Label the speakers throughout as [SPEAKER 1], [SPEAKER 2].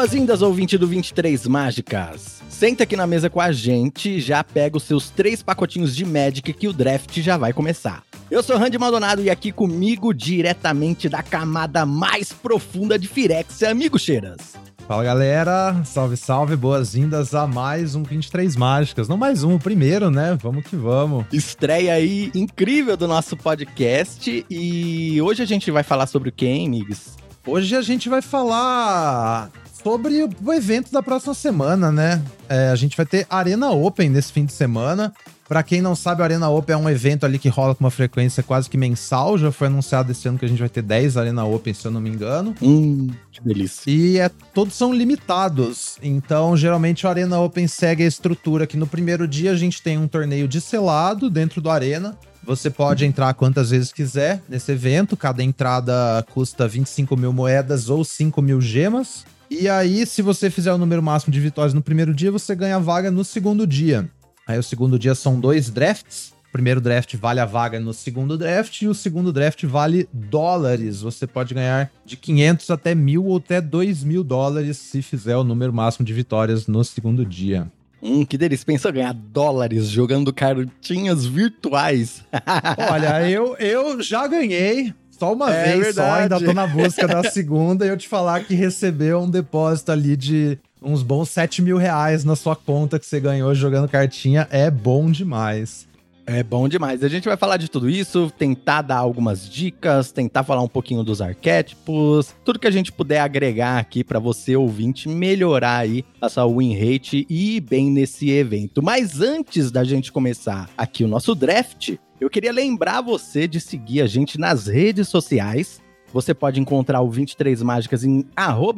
[SPEAKER 1] Boas-vindas, ouvinte do 23 Mágicas. Senta aqui na mesa com a gente já pega os seus três pacotinhos de Magic que o draft já vai começar. Eu sou Randy Maldonado e aqui comigo, diretamente da camada mais profunda de Firexia, amigo Cheiras.
[SPEAKER 2] Fala galera, salve salve, boas-vindas a mais um 23 Mágicas. Não mais um, o primeiro, né? Vamos que vamos.
[SPEAKER 1] Estreia aí incrível do nosso podcast e hoje a gente vai falar sobre o que, hein, amigos?
[SPEAKER 2] Hoje a gente vai falar sobre o evento da próxima semana, né? É, a gente vai ter Arena Open nesse fim de semana. Para quem não sabe, o Arena Open é um evento ali que rola com uma frequência quase que mensal. Já foi anunciado esse ano que a gente vai ter 10 Arena Open, se eu não me engano.
[SPEAKER 1] Hum, que delícia.
[SPEAKER 2] E é, todos são limitados. Então, geralmente, o Arena Open segue a estrutura que no primeiro dia a gente tem um torneio de selado dentro do Arena. Você pode entrar quantas vezes quiser nesse evento. Cada entrada custa 25 mil moedas ou 5 mil gemas. E aí, se você fizer o número máximo de vitórias no primeiro dia, você ganha vaga no segundo dia. Aí o segundo dia são dois drafts. O primeiro draft vale a vaga no segundo draft e o segundo draft vale dólares. Você pode ganhar de 500 até mil ou até 2 mil dólares se fizer o número máximo de vitórias no segundo dia.
[SPEAKER 1] Hum, que delícia. Pensa ganhar dólares jogando cartinhas virtuais.
[SPEAKER 2] Olha, eu, eu já ganhei. Só uma é vez verdade. só, ainda tô na busca da segunda e eu te falar que recebeu um depósito ali de uns bons 7 mil reais na sua conta que você ganhou jogando cartinha é bom demais.
[SPEAKER 1] É bom demais. A gente vai falar de tudo isso, tentar dar algumas dicas, tentar falar um pouquinho dos arquétipos, tudo que a gente puder agregar aqui para você ouvinte melhorar aí a sua win rate e ir bem nesse evento. Mas antes da gente começar aqui o nosso draft, eu queria lembrar você de seguir a gente nas redes sociais. Você pode encontrar o 23 Mágicas em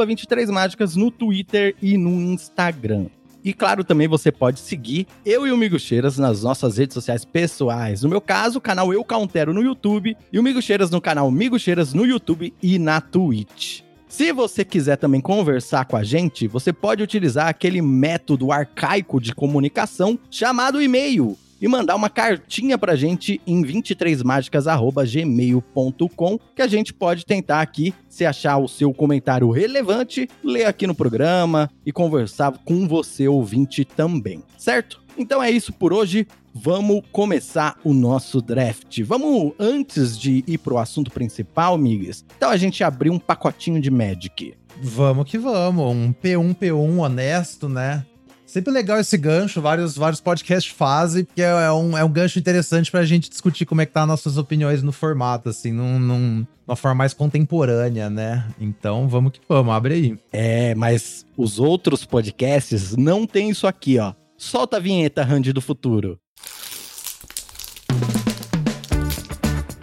[SPEAKER 1] 23 Mágicas no Twitter e no Instagram. E claro, também você pode seguir eu e o Migo Cheiras nas nossas redes sociais pessoais. No meu caso, o canal Eu Countero no YouTube e o Migo Cheiras no canal Migo Cheiras no YouTube e na Twitch. Se você quiser também conversar com a gente, você pode utilizar aquele método arcaico de comunicação chamado e-mail e mandar uma cartinha pra gente em 23mágicas@gmail.com, que a gente pode tentar aqui, se achar o seu comentário relevante, ler aqui no programa e conversar com você ouvinte também, certo? Então é isso por hoje. Vamos começar o nosso draft. Vamos, antes de ir pro assunto principal, Migues, então a gente abriu um pacotinho de Magic.
[SPEAKER 2] Vamos que vamos, um P1, P1 honesto, né? Sempre legal esse gancho, vários, vários podcasts fazem, porque é um, é um gancho interessante pra gente discutir como é que tá nossas opiniões no formato, assim, num, num, numa forma mais contemporânea, né? Então, vamos que vamos, abre aí.
[SPEAKER 1] É, mas os outros podcasts não tem isso aqui, ó. Solta a vinheta, Randy do futuro.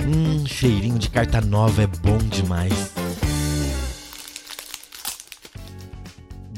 [SPEAKER 1] Hum, cheirinho de carta nova é bom demais.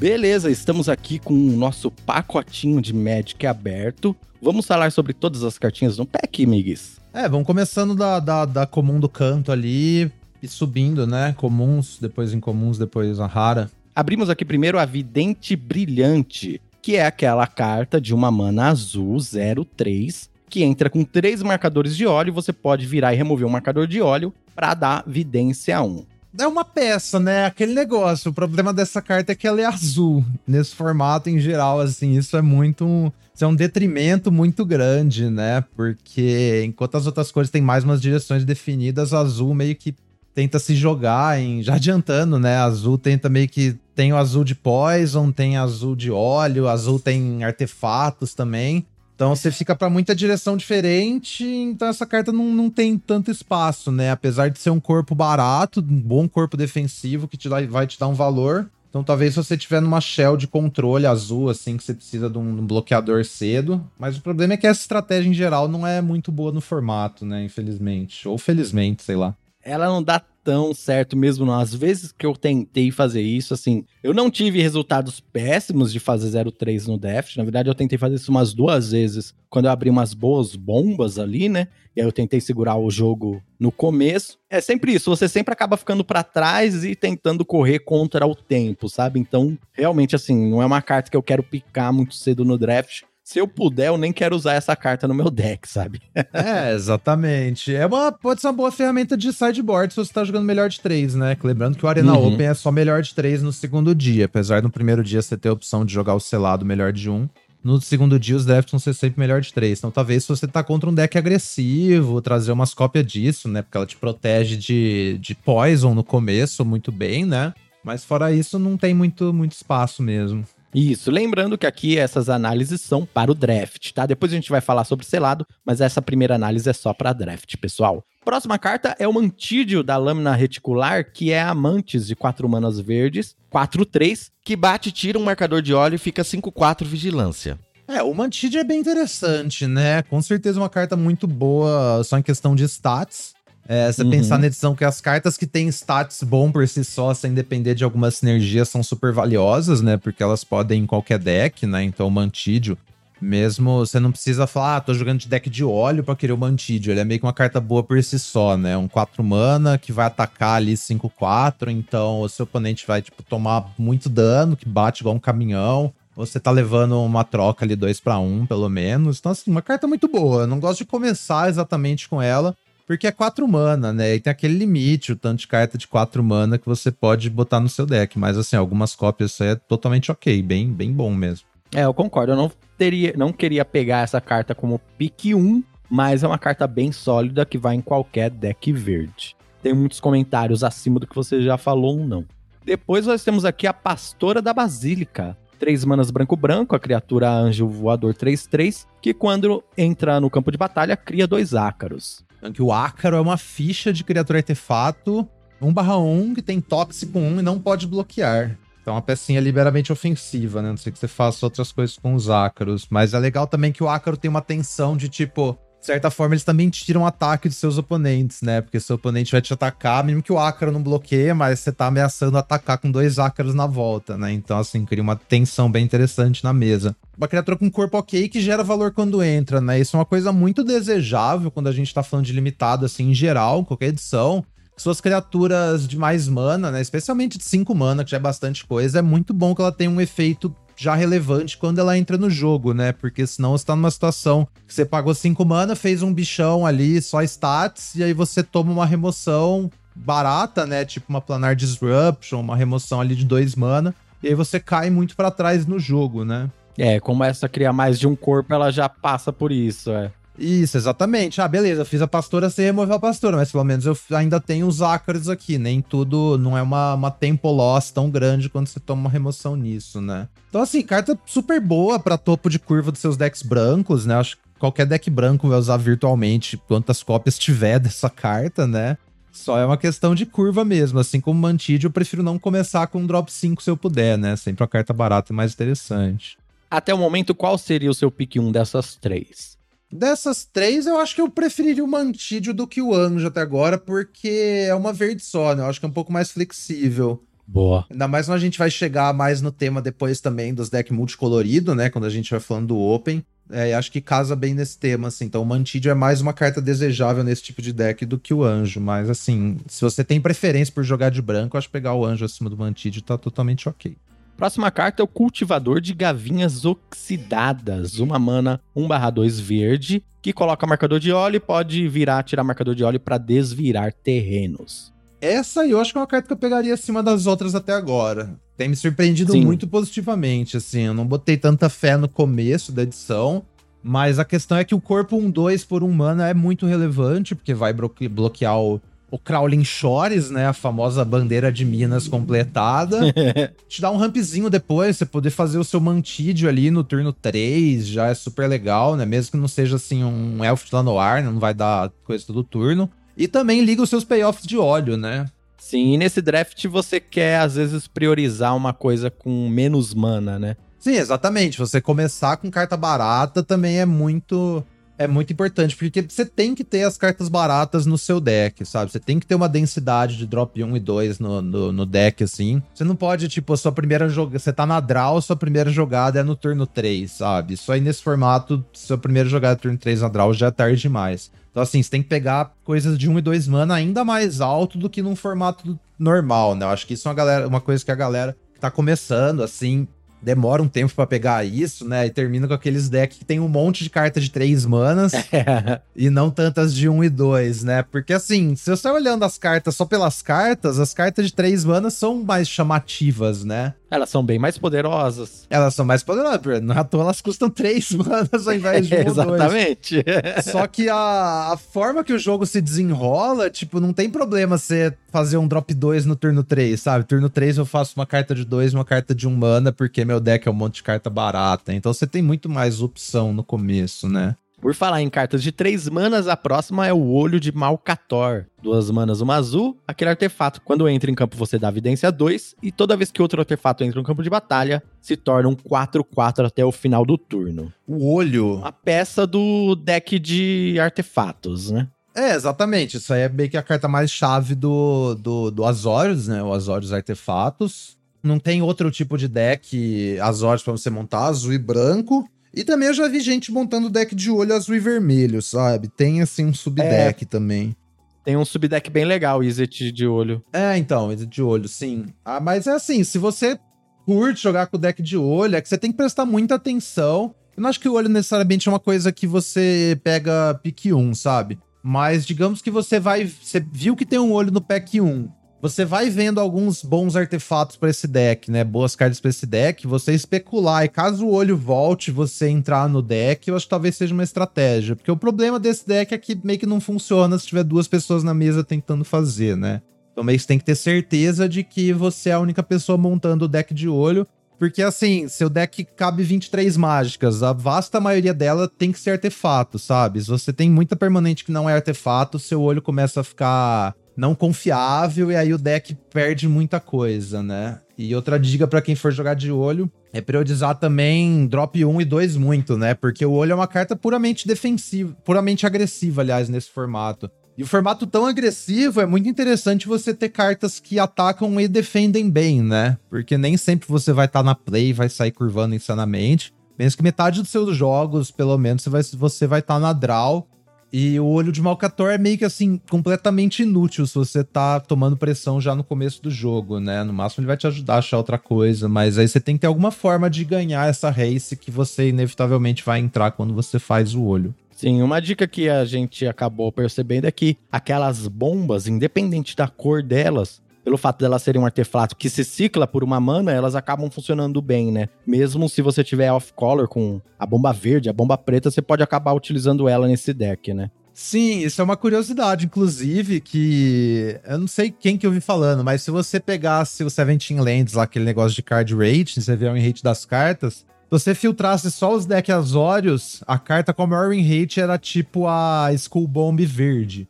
[SPEAKER 1] Beleza, estamos aqui com o nosso pacotinho de Magic aberto. Vamos falar sobre todas as cartinhas no pack, Migues?
[SPEAKER 2] É, vamos começando da, da, da comum do canto ali e subindo, né? Comuns, depois incomuns, depois a rara.
[SPEAKER 1] Abrimos aqui primeiro a Vidente Brilhante, que é aquela carta de uma mana azul 03 que entra com três marcadores de óleo. Você pode virar e remover um marcador de óleo para dar vidência 1
[SPEAKER 2] é uma peça, né? Aquele negócio. O problema dessa carta é que ela é azul nesse formato em geral, assim. Isso é muito. Isso é um detrimento muito grande, né? Porque enquanto as outras cores têm mais umas direções definidas, azul meio que tenta se jogar em. Já adiantando, né? Azul tenta meio que. Tem o azul de poison, tem azul de óleo, azul tem artefatos também. Então você fica para muita direção diferente, então essa carta não, não tem tanto espaço, né? Apesar de ser um corpo barato, um bom corpo defensivo que te dá, vai te dar um valor. Então talvez se você tiver numa shell de controle azul, assim, que você precisa de um, bloqueador cedo. Mas o problema é que essa estratégia em geral não é muito boa no formato, né? Infelizmente. Ou felizmente, sei lá.
[SPEAKER 1] Ela não dá tão certo mesmo, não. Às vezes que eu tentei fazer isso, assim, eu não tive resultados péssimos de fazer 03 no Deft. Na verdade, eu tentei fazer isso umas duas vezes quando eu abri umas boas bombas ali, né? E aí eu tentei segurar o jogo no começo. É sempre isso, você sempre acaba ficando para trás e tentando correr contra o tempo, sabe? Então, realmente, assim, não é uma carta que eu quero picar muito cedo no draft se eu puder, eu nem quero usar essa carta no meu deck, sabe?
[SPEAKER 2] é, exatamente. É uma, pode ser uma boa ferramenta de sideboard se você tá jogando melhor de três, né? Lembrando que o Arena uhum. Open é só melhor de três no segundo dia, apesar de no primeiro dia você ter a opção de jogar o selado melhor de um. No segundo dia, os drafts vão ser sempre melhor de três. Então, talvez se você tá contra um deck agressivo, trazer umas cópias disso, né? Porque ela te protege de, de poison no começo muito bem, né? Mas fora isso, não tem muito, muito espaço mesmo.
[SPEAKER 1] Isso, lembrando que aqui essas análises são para o draft, tá? Depois a gente vai falar sobre selado, mas essa primeira análise é só para draft, pessoal. Próxima carta é o Mantídio da lâmina reticular, que é Amantes de 4 manas verdes, 4-3,
[SPEAKER 3] que bate, tira um marcador de óleo e fica 5-4 vigilância.
[SPEAKER 2] É, o Mantídio é bem interessante, né? Com certeza uma carta muito boa, só em questão de stats. É, você uhum. pensar na edição que as cartas que têm stats bom por si só, sem depender de alguma sinergia, são super valiosas, né? Porque elas podem em qualquer deck, né? Então o Mantídio, mesmo você não precisa falar, ah, tô jogando de deck de óleo pra querer o Mantídio. Ele é meio que uma carta boa por si só, né? Um 4 mana que vai atacar ali 5-4, então o seu oponente vai, tipo, tomar muito dano, que bate igual um caminhão. Você tá levando uma troca ali 2 para 1, pelo menos. Então, assim, uma carta muito boa. Eu não gosto de começar exatamente com ela, porque é 4 mana, né? E tem aquele limite, o tanto de carta de 4 mana que você pode botar no seu deck. Mas, assim, algumas cópias é totalmente ok, bem, bem bom mesmo.
[SPEAKER 1] É, eu concordo. Eu não, teria, não queria pegar essa carta como pick 1, mas é uma carta bem sólida que vai em qualquer deck verde. Tem muitos comentários acima do que você já falou ou não. Depois nós temos aqui a Pastora da Basílica. 3 manas branco-branco, a criatura anjo voador 3-3, que quando entra no campo de batalha, cria dois ácaros.
[SPEAKER 2] Que o ácaro é uma ficha de criatura artefato 1/1 que tem tóxico 1 e não pode bloquear. Então, é uma pecinha liberamente ofensiva, né? Não sei que você faça outras coisas com os ácaros. Mas é legal também que o ácaro tem uma tensão de tipo. De certa forma, eles também tiram ataque dos seus oponentes, né? Porque seu oponente vai te atacar, mesmo que o ácaro não bloqueie, mas você tá ameaçando atacar com dois ácaros na volta, né? Então, assim, cria uma tensão bem interessante na mesa. Uma criatura com corpo ok que gera valor quando entra, né? Isso é uma coisa muito desejável quando a gente tá falando de limitado, assim, em geral, qualquer edição suas criaturas de mais mana, né? Especialmente de 5 mana, que já é bastante coisa, é muito bom que ela tenha um efeito já relevante quando ela entra no jogo, né? Porque senão você tá numa situação que você pagou 5 mana, fez um bichão ali, só stats, e aí você toma uma remoção barata, né? Tipo uma Planar Disruption, uma remoção ali de 2 mana, e aí você cai muito para trás no jogo, né?
[SPEAKER 1] É, como essa cria mais de um corpo, ela já passa por isso, é.
[SPEAKER 2] Isso, exatamente. Ah, beleza, eu fiz a pastora sem remover a pastora, mas pelo menos eu ainda tenho os ácaros aqui. Nem tudo, não é uma, uma tempo loss tão grande quando você toma uma remoção nisso, né? Então, assim, carta super boa para topo de curva dos seus decks brancos, né? Acho que qualquer deck branco vai usar virtualmente quantas cópias tiver dessa carta, né? Só é uma questão de curva mesmo. Assim como Mantide, eu prefiro não começar com um drop 5 se eu puder, né? Sempre a carta barata é mais interessante.
[SPEAKER 1] Até o momento, qual seria o seu pick 1 dessas três?
[SPEAKER 2] Dessas três, eu acho que eu preferiria o Mantídio do que o Anjo até agora, porque é uma verde só, né? Eu acho que é um pouco mais flexível.
[SPEAKER 1] Boa.
[SPEAKER 2] Ainda mais quando a gente vai chegar mais no tema depois também dos decks multicolorido, né? Quando a gente vai falando do Open. É, acho que casa bem nesse tema, assim. Então, o Mantídio é mais uma carta desejável nesse tipo de deck do que o Anjo. Mas, assim, se você tem preferência por jogar de branco, acho que pegar o Anjo acima do Mantídio tá totalmente ok.
[SPEAKER 1] Próxima carta é o Cultivador de Gavinhas Oxidadas. Uma mana 1/2 verde, que coloca marcador de óleo e pode virar, tirar marcador de óleo para desvirar terrenos.
[SPEAKER 2] Essa eu acho que é uma carta que eu pegaria acima das outras até agora. Tem me surpreendido Sim. muito positivamente, assim. Eu não botei tanta fé no começo da edição, mas a questão é que o corpo 1-2 por um mana é muito relevante, porque vai bloquear o o Crawling Shores, né? A famosa bandeira de Minas completada. Te dá um rampzinho depois, você poder fazer o seu mantídio ali no turno 3, já é super legal, né? Mesmo que não seja assim um elfo de ar, não vai dar coisa todo turno. E também liga os seus payoffs de óleo, né?
[SPEAKER 1] Sim, e nesse draft você quer, às vezes, priorizar uma coisa com menos mana, né?
[SPEAKER 2] Sim, exatamente. Você começar com carta barata também é muito é muito importante, porque você tem que ter as cartas baratas no seu deck, sabe? Você tem que ter uma densidade de drop 1 e 2 no, no, no deck, assim. Você não pode, tipo, a sua primeira jogada. Você tá na draw, sua primeira jogada é no turno 3, sabe? Isso aí nesse formato, sua primeira jogada é turno 3 na draw já é tarde demais. Então, assim, você tem que pegar coisas de 1 e 2 mana ainda mais alto do que num formato normal, né? Eu acho que isso é uma, galera, uma coisa que a galera que tá começando, assim, demora um tempo pra pegar isso, né? E termina com aqueles decks que tem um monte de carta de três manas e não tantas de um e dois, né? Porque assim, se você tá olhando as cartas só pelas cartas, as cartas de três manas são mais chamativas, né?
[SPEAKER 1] Elas são bem mais poderosas.
[SPEAKER 2] Elas são mais poderosas, não à toa elas custam três manas ao invés de um.
[SPEAKER 1] Exatamente.
[SPEAKER 2] Só que a, a forma que o jogo se desenrola, tipo, não tem problema você fazer um drop 2 no turno 3, sabe? Turno 3 eu faço uma carta de 2 uma carta de 1 um mana, porque meu deck é um monte de carta barata. Então você tem muito mais opção no começo, né?
[SPEAKER 1] Por falar em cartas de 3 manas, a próxima é o Olho de Malcator. Duas manas, uma azul, aquele artefato. Quando entra em campo, você dá evidência 2, e toda vez que outro artefato entra no campo de batalha, se torna um 4-4 até o final do turno.
[SPEAKER 2] O olho.
[SPEAKER 1] A peça do deck de artefatos, né?
[SPEAKER 2] É, exatamente. Isso aí é meio que a carta mais chave do, do, do Azorius, né? O Azorius Artefatos. Não tem outro tipo de deck Azorius pra você montar, azul e branco. E também eu já vi gente montando deck de olho azul e vermelho, sabe? Tem assim um subdeck é, também.
[SPEAKER 1] Tem um subdeck bem legal, Izzet de olho.
[SPEAKER 2] É, então, Izzet de olho, sim. Ah, mas é assim, se você curte jogar com o deck de olho, é que você tem que prestar muita atenção. Eu não acho que o olho necessariamente é uma coisa que você pega pique 1, sabe? Mas digamos que você vai. Você viu que tem um olho no pack 1. Você vai vendo alguns bons artefatos para esse deck, né? Boas cartas para esse deck. Você especular e caso o olho volte, você entrar no deck, eu acho que talvez seja uma estratégia. Porque o problema desse deck é que meio que não funciona se tiver duas pessoas na mesa tentando fazer, né? Então meio que você tem que ter certeza de que você é a única pessoa montando o deck de olho. Porque assim, seu deck cabe 23 mágicas, a vasta maioria dela tem que ser artefato, sabe? Se você tem muita permanente que não é artefato, seu olho começa a ficar não confiável e aí o deck perde muita coisa, né? E outra dica para quem for jogar de olho é priorizar também drop 1 e 2 muito, né? Porque o olho é uma carta puramente defensiva, puramente agressiva, aliás, nesse formato. E o formato tão agressivo é muito interessante você ter cartas que atacam e defendem bem, né? Porque nem sempre você vai estar tá na play e vai sair curvando insanamente. Penso que metade dos seus jogos, pelo menos, você vai estar tá na draw. E o olho de Malcator é meio que assim, completamente inútil se você tá tomando pressão já no começo do jogo, né? No máximo ele vai te ajudar a achar outra coisa, mas aí você tem que ter alguma forma de ganhar essa race que você inevitavelmente vai entrar quando você faz o olho.
[SPEAKER 1] Sim, uma dica que a gente acabou percebendo é que aquelas bombas, independente da cor delas, pelo fato delas serem um artefato que se cicla por uma mana, elas acabam funcionando bem, né? Mesmo se você tiver off-color com a bomba verde, a bomba preta, você pode acabar utilizando ela nesse deck, né?
[SPEAKER 2] Sim, isso é uma curiosidade, inclusive, que eu não sei quem que eu vi falando, mas se você pegasse o Seventeen Lands, lá, aquele negócio de card rate, você vê o rate das cartas, você filtrasse só os decks Azorius, a carta com a maior win rate era tipo a Skull Bomb verde.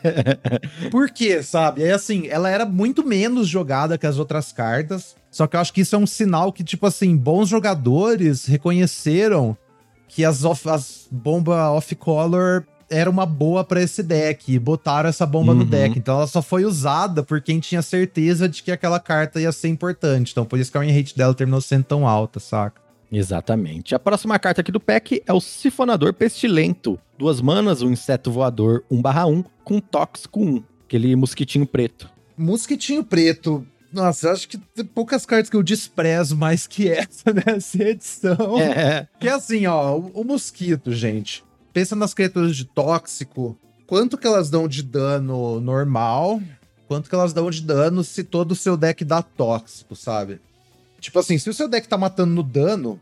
[SPEAKER 2] Por quê, sabe? É assim, ela era muito menos jogada que as outras cartas. Só que eu acho que isso é um sinal que, tipo assim, bons jogadores reconheceram que as, off, as bomba off-color era uma boa para esse deck e botaram essa bomba uhum. no deck. Então ela só foi usada por quem tinha certeza de que aquela carta ia ser importante. Então por isso que a win rate dela terminou sendo tão alta, saca?
[SPEAKER 1] Exatamente. A próxima carta aqui do pack é o Sifonador Pestilento. Duas manas, um inseto voador 1/1 com tóxico 1, aquele mosquitinho preto.
[SPEAKER 2] Mosquitinho preto. Nossa, eu acho que tem poucas cartas que eu desprezo mais que essa nessa edição. É. Que é assim, ó, o, o mosquito, gente. Pensa nas criaturas de tóxico. Quanto que elas dão de dano normal? Quanto que elas dão de dano se todo o seu deck dá tóxico, sabe? Tipo assim, se o seu deck tá matando no dano,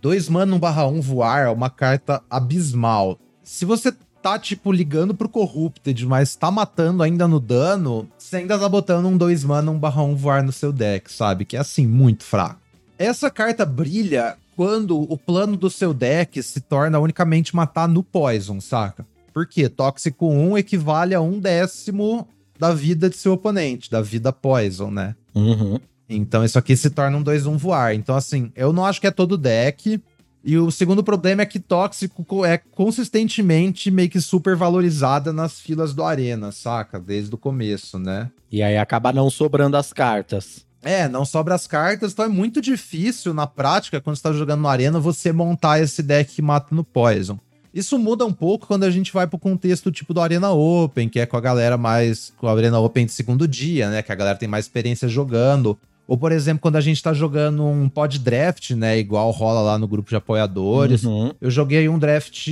[SPEAKER 2] 2 mana 1 barra 1 voar é uma carta abismal. Se você tá, tipo, ligando pro Corrupted, mas tá matando ainda no dano, você ainda tá botando um 2 mana 1 barra 1 voar no seu deck, sabe? Que é assim, muito fraco. Essa carta brilha quando o plano do seu deck se torna unicamente matar no Poison, saca? Porque Tóxico 1 equivale a um décimo da vida de seu oponente, da vida Poison, né?
[SPEAKER 1] Uhum.
[SPEAKER 2] Então isso aqui se torna um 2-1 voar. Então, assim, eu não acho que é todo deck. E o segundo problema é que Tóxico é consistentemente meio que super valorizada nas filas do Arena, saca? Desde o começo, né?
[SPEAKER 1] E aí acaba não sobrando as cartas.
[SPEAKER 2] É, não sobra as cartas, então é muito difícil na prática, quando você tá jogando no Arena, você montar esse deck que mata no Poison. Isso muda um pouco quando a gente vai pro contexto tipo do Arena Open, que é com a galera mais. com a Arena Open de segundo dia, né? Que a galera tem mais experiência jogando Ou, por exemplo, quando a gente tá jogando um pod draft, né? Igual rola lá no grupo de apoiadores.
[SPEAKER 1] Uhum.
[SPEAKER 2] Eu joguei um draft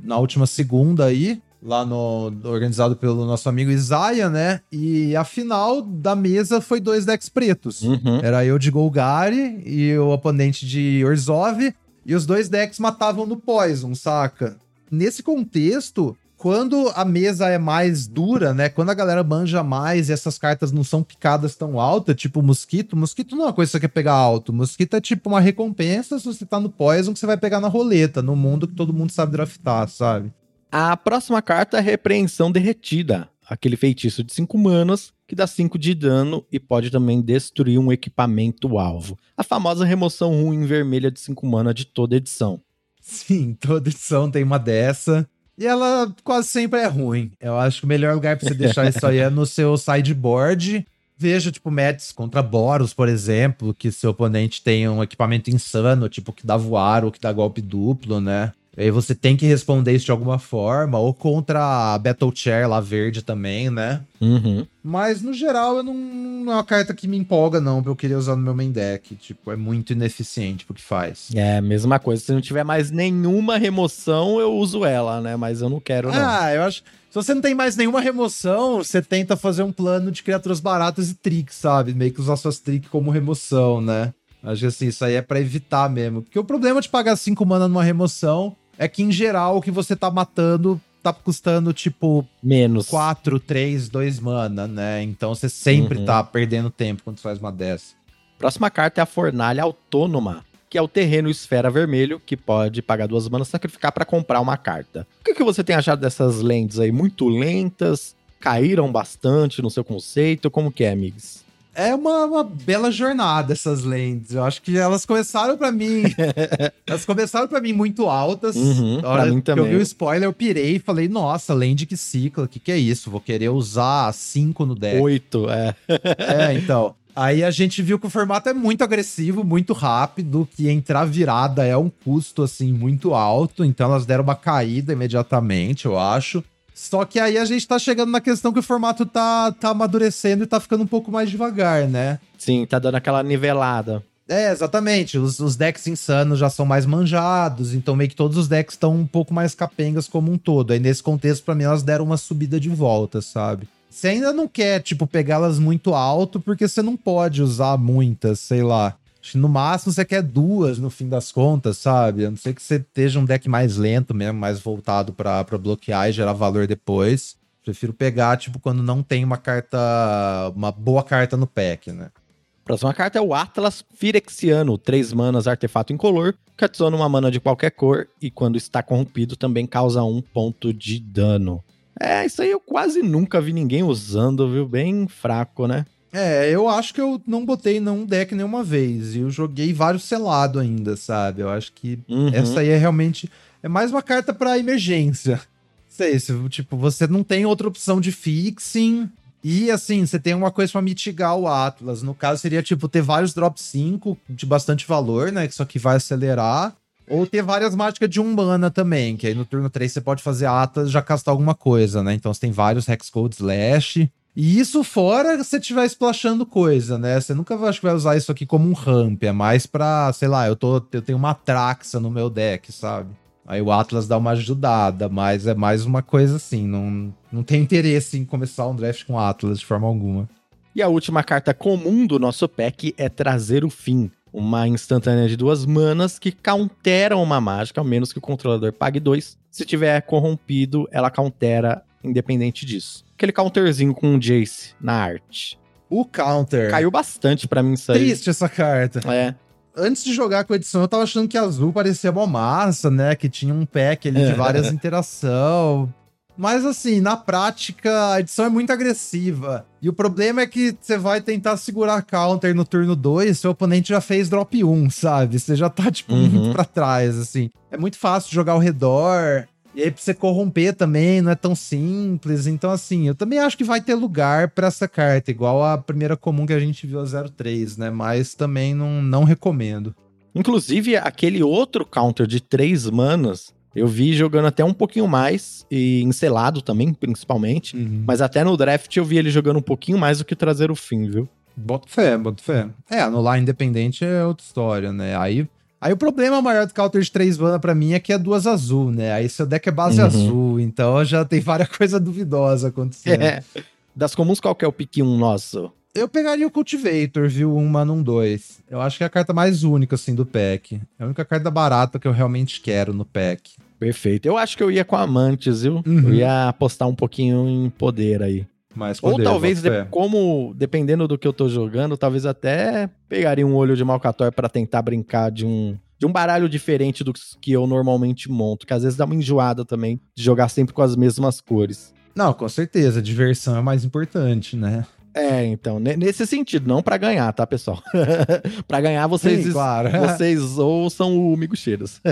[SPEAKER 2] na última segunda aí, lá no organizado pelo nosso amigo Isaiah, né? E a final da mesa foi dois decks pretos.
[SPEAKER 1] Uhum.
[SPEAKER 2] Era eu de Golgari e o oponente de Orzhov. E os dois decks matavam no Poison, saca? Nesse contexto, quando a mesa é mais dura, né? Quando a galera manja mais e essas cartas não são picadas tão alta, tipo mosquito. Mosquito não é uma coisa que você quer pegar alto. Mosquito é tipo uma recompensa se você tá no Poison que você vai pegar na roleta, no mundo que todo mundo sabe draftar, sabe?
[SPEAKER 1] A próxima carta é Repreensão Derretida. Aquele feitiço de 5 manas que dá 5 de dano e pode também destruir um equipamento alvo. A famosa remoção ruim vermelha de 5 mana de toda edição.
[SPEAKER 2] Sim, toda edição tem uma dessa. E ela quase sempre é ruim. Eu acho que o melhor lugar pra você deixar isso aí é no seu sideboard. Veja, tipo, Mets contra Boros, por exemplo, que seu oponente tem um equipamento insano, tipo, que dá voar ou que dá golpe duplo, né? E aí você tem que responder isso de alguma forma, ou contra a Battle Chair lá verde também, né?
[SPEAKER 1] Uhum.
[SPEAKER 2] Mas no geral, eu não, não é uma carta que me empolga, não, pra eu querer usar no meu main deck. Tipo, é muito ineficiente pro que faz.
[SPEAKER 1] É, mesma coisa. Se não tiver mais nenhuma remoção, eu uso ela, né? Mas eu não quero, não.
[SPEAKER 2] Ah, eu acho. Se você não tem mais nenhuma remoção, você tenta fazer um plano de criaturas baratas e tricks, sabe? Meio que usar suas tricks como remoção, né? Acho que assim, isso aí é pra evitar mesmo. Porque o problema de pagar 5 mana numa remoção é que, em geral, o que você tá matando tá custando, tipo,
[SPEAKER 1] Menos.
[SPEAKER 2] 4, 3, 2 mana, né? Então você sempre
[SPEAKER 1] Uhum.
[SPEAKER 2] tá perdendo tempo quando você faz uma dessa.
[SPEAKER 1] Próxima carta é a Fornalha Autônoma, que é o terreno esfera vermelho, que pode pagar duas manas sacrificar para comprar uma carta. O que, que você tem achado dessas lentes aí? Muito lentas? Caíram bastante no seu conceito? Como que é, amigos?
[SPEAKER 2] É uma, uma bela jornada essas lentes. Eu acho que elas começaram pra mim. elas começaram pra mim muito altas.
[SPEAKER 1] Uhum, pra mim
[SPEAKER 2] que eu
[SPEAKER 1] também.
[SPEAKER 2] vi o spoiler, eu pirei e falei: Nossa, lente que cicla, o que, que é isso? Vou querer usar 5 no deck.
[SPEAKER 1] Oito, é.
[SPEAKER 2] É, então. Aí a gente viu que o formato é muito agressivo, muito rápido, que entrar virada é um custo, assim, muito alto. Então elas deram uma caída imediatamente, eu acho. Só que aí a gente tá chegando na questão que o formato tá, tá amadurecendo e tá ficando um pouco mais devagar, né?
[SPEAKER 1] Sim, tá dando aquela nivelada.
[SPEAKER 2] É, exatamente. Os, os decks insanos já são mais manjados, então meio que todos os decks estão um pouco mais capengas como um todo. Aí nesse contexto, pra mim, elas deram uma subida de volta, sabe? Você ainda não quer, tipo, pegá-las muito alto, porque você não pode usar muitas, sei lá. No máximo você quer duas no fim das contas, sabe? A não ser que você esteja um deck mais lento mesmo, mais voltado pra bloquear e gerar valor depois. Prefiro pegar, tipo, quando não tem uma carta. Uma boa carta no pack, né?
[SPEAKER 1] Próxima carta é o Atlas Firexiano, 3 manas, artefato incolor, que adiciona uma mana de qualquer cor e quando está corrompido também causa um ponto de dano. É, isso aí eu quase nunca vi ninguém usando, viu? Bem fraco, né?
[SPEAKER 2] É, eu acho que eu não botei num deck nenhuma vez. E eu joguei vários selado ainda, sabe? Eu acho que
[SPEAKER 1] Uhum.
[SPEAKER 2] essa aí é realmente. É mais uma carta pra emergência. Sei, se, tipo, você não tem outra opção de fixing. E assim, você tem uma coisa pra mitigar o Atlas. No caso, seria tipo ter vários drop 5 de bastante valor, né? Que isso aqui vai acelerar. Ou ter várias mágicas de um mana também, que aí no turno 3 você pode fazer Atlas já castar alguma coisa, né? Então você tem vários Hexcode Slash. E isso fora se você estiver splashando coisa, né? Você nunca vai, acho que vai usar isso aqui como um ramp. É mais pra, sei lá, eu, tô, eu tenho uma Traxa no meu deck, sabe? Aí o Atlas dá uma ajudada, mas é mais uma coisa assim. Não, não tem interesse em começar um draft com Atlas de forma alguma.
[SPEAKER 1] E a última carta comum do nosso pack é Trazer o Fim. Uma instantânea de duas manas que countera uma mágica, ao menos que o controlador pague dois. Se tiver corrompido, ela countera independente disso. Aquele counterzinho com um Jace na arte.
[SPEAKER 2] O Counter.
[SPEAKER 1] Caiu bastante pra mim isso aí.
[SPEAKER 2] Triste essa carta.
[SPEAKER 1] É.
[SPEAKER 2] Antes de jogar com a edição, eu tava achando que azul parecia uma massa, né? Que tinha um pack ali de várias interação. Mas assim, na prática, a edição é muito agressiva. E o problema é que você vai tentar segurar counter no turno 2, seu oponente já fez drop 1, sabe? Você já tá, tipo,
[SPEAKER 1] Uhum.
[SPEAKER 2] muito pra trás, assim. É muito fácil jogar ao redor. E aí, pra você corromper também, não é tão simples. Então, assim, eu também acho que vai ter lugar pra essa carta, igual a primeira comum que a gente viu a 03, né? Mas também não, não recomendo.
[SPEAKER 1] Inclusive, aquele outro counter de três manas, eu vi jogando até um pouquinho mais, e encelado também, principalmente. Mas até no draft eu vi ele jogando um pouquinho mais do que trazer o fim, viu?
[SPEAKER 2] Boto fé, boto fé. É, anular independente é outra história, né? Aí, aí o problema maior do counter de 3 mana pra mim é que é duas azul, né? Aí seu deck é base
[SPEAKER 1] Uhum.
[SPEAKER 2] azul, então já tem várias coisas duvidosas acontecendo.
[SPEAKER 1] É. Das comuns, qual que é o pique 1 nosso?
[SPEAKER 2] Eu pegaria o Cultivator, viu? Um mana, um dois. Eu acho que é a carta mais única, assim, do pack. É a única carta barata que eu realmente quero no pack.
[SPEAKER 1] Perfeito. Eu acho que eu ia com Amantes, viu?
[SPEAKER 2] Uhum.
[SPEAKER 1] Eu ia apostar um pouquinho em poder aí.
[SPEAKER 2] Mas
[SPEAKER 1] Ou talvez, de- como, dependendo do que eu tô jogando, talvez até pegaria um olho de Malcator pra tentar brincar de um, de um baralho diferente do que eu normalmente monto, que às vezes dá uma enjoada também de jogar sempre com as mesmas cores.
[SPEAKER 2] Não, com certeza. Diversão é mais importante, né?
[SPEAKER 1] É, então, ne- nesse sentido, não pra ganhar, tá, pessoal? pra ganhar, vocês,
[SPEAKER 2] Sim, claro.
[SPEAKER 1] vocês ouçam o Migo Cheiros.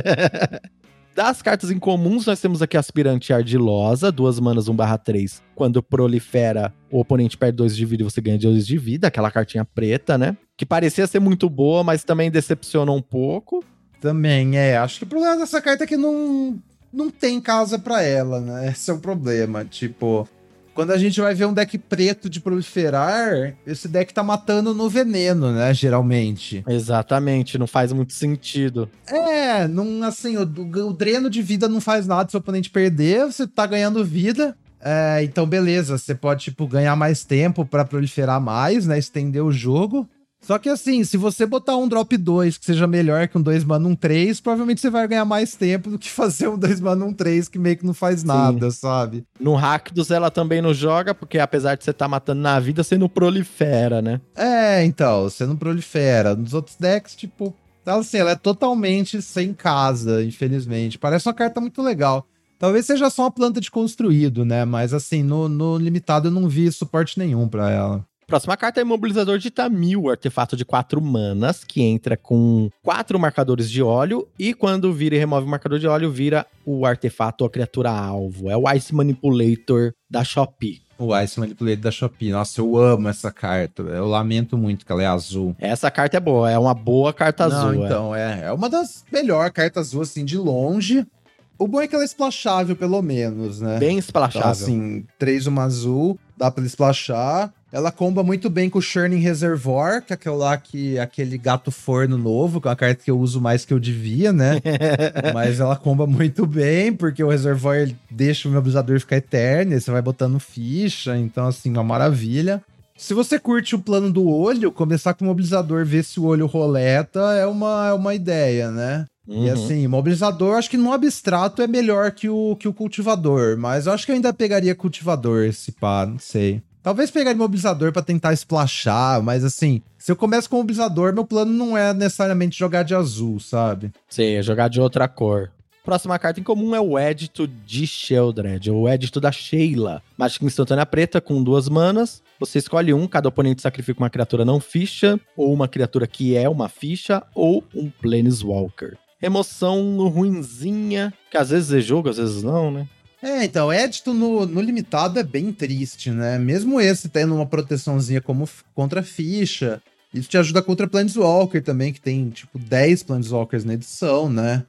[SPEAKER 1] Das cartas incomuns, nós temos aqui Aspirante Ardilosa, duas manas 1/3. Quando prolifera, o oponente perde 2 de vida e você ganha 2 de vida, aquela cartinha preta, né? Que parecia ser muito boa, mas também decepciona um pouco.
[SPEAKER 2] Também, é. Acho que o problema dessa carta é que não, não tem casa pra ela, né? Esse é o problema. Tipo, quando a gente vai ver um deck preto de proliferar, esse deck tá matando no veneno, né? Geralmente.
[SPEAKER 1] Exatamente, não faz muito sentido.
[SPEAKER 2] É, não, assim, o, o dreno de vida não faz nada se o oponente perder, você tá ganhando vida. É, então, beleza, você pode, tipo, ganhar mais tempo pra proliferar mais, né? Estender o jogo. Só que assim, se você botar um drop 2 que seja melhor que um 2 mana um 3, provavelmente você vai ganhar mais tempo do que fazer um 2 mana um 3 que meio que não faz nada, sabe?
[SPEAKER 1] No Rakdos ela também não joga, porque apesar de você estar matando na vida, você não prolifera, né?
[SPEAKER 2] É, então, você não prolifera. Nos outros decks, tipo, ela, assim, ela é totalmente sem casa, infelizmente. Parece uma carta muito legal. Talvez seja só uma planta de construído, né? Mas assim, no, no limitado eu não vi suporte nenhum pra ela.
[SPEAKER 1] Próxima carta é Imobilizador de Tamil, artefato de 4 manas, que entra com 4 marcadores de óleo, e quando vira e remove o marcador de óleo, vira o artefato ou a criatura alvo. É o Ice Manipulator da Shopee.
[SPEAKER 2] O Ice Manipulator da Shopee. Nossa, eu amo essa carta. Eu lamento muito que ela é azul.
[SPEAKER 1] Essa carta é boa, é uma boa carta
[SPEAKER 2] Não,
[SPEAKER 1] azul. é.
[SPEAKER 2] então, é. É uma das melhores cartas azul, assim, de longe. O bom é que ela é splashável, pelo menos, né?
[SPEAKER 1] Bem
[SPEAKER 2] Então,
[SPEAKER 1] esplashável.
[SPEAKER 2] assim, 3 uma azul, dá pra ele splashar. Ela comba muito bem com o Churning Reservoir, que é aquele lá que aquele gato forno novo, que é uma carta que eu uso mais que eu devia, né? Mas ela comba muito bem, porque o Reservoir deixa o meu abusador ficar eterno, e você vai botando ficha, então assim, uma maravilha. Se você curte o plano do olho, começar com o mobilizador, ver se o olho roleta, é uma, é uma ideia, né? E
[SPEAKER 1] Uhum.
[SPEAKER 2] assim, mobilizador, acho que no abstrato é melhor que o, que o cultivador, mas eu acho que eu ainda pegaria cultivador, esse pá, não sei. Talvez pegaria mobilizador pra tentar splashar, mas assim, se eu começo com mobilizador, meu plano não é necessariamente jogar de azul, sabe?
[SPEAKER 1] Sim, é jogar de outra cor. Próxima carta em comum é o Edito de Sheldred, ou o Edito da Sheila. Mágica instantânea preta com duas manas. Você escolhe um, cada oponente sacrifica uma criatura não ficha, ou uma criatura que é uma ficha, ou um Planeswalker. Remoção ruinzinha, que às vezes é jogo, às vezes não, né?
[SPEAKER 2] É, então, Edito no, no limitado é bem triste, né? Mesmo esse tendo uma proteçãozinha como contra ficha, isso te ajuda contra Planeswalker também, que tem, tipo, 10 Planeswalkers na edição, né?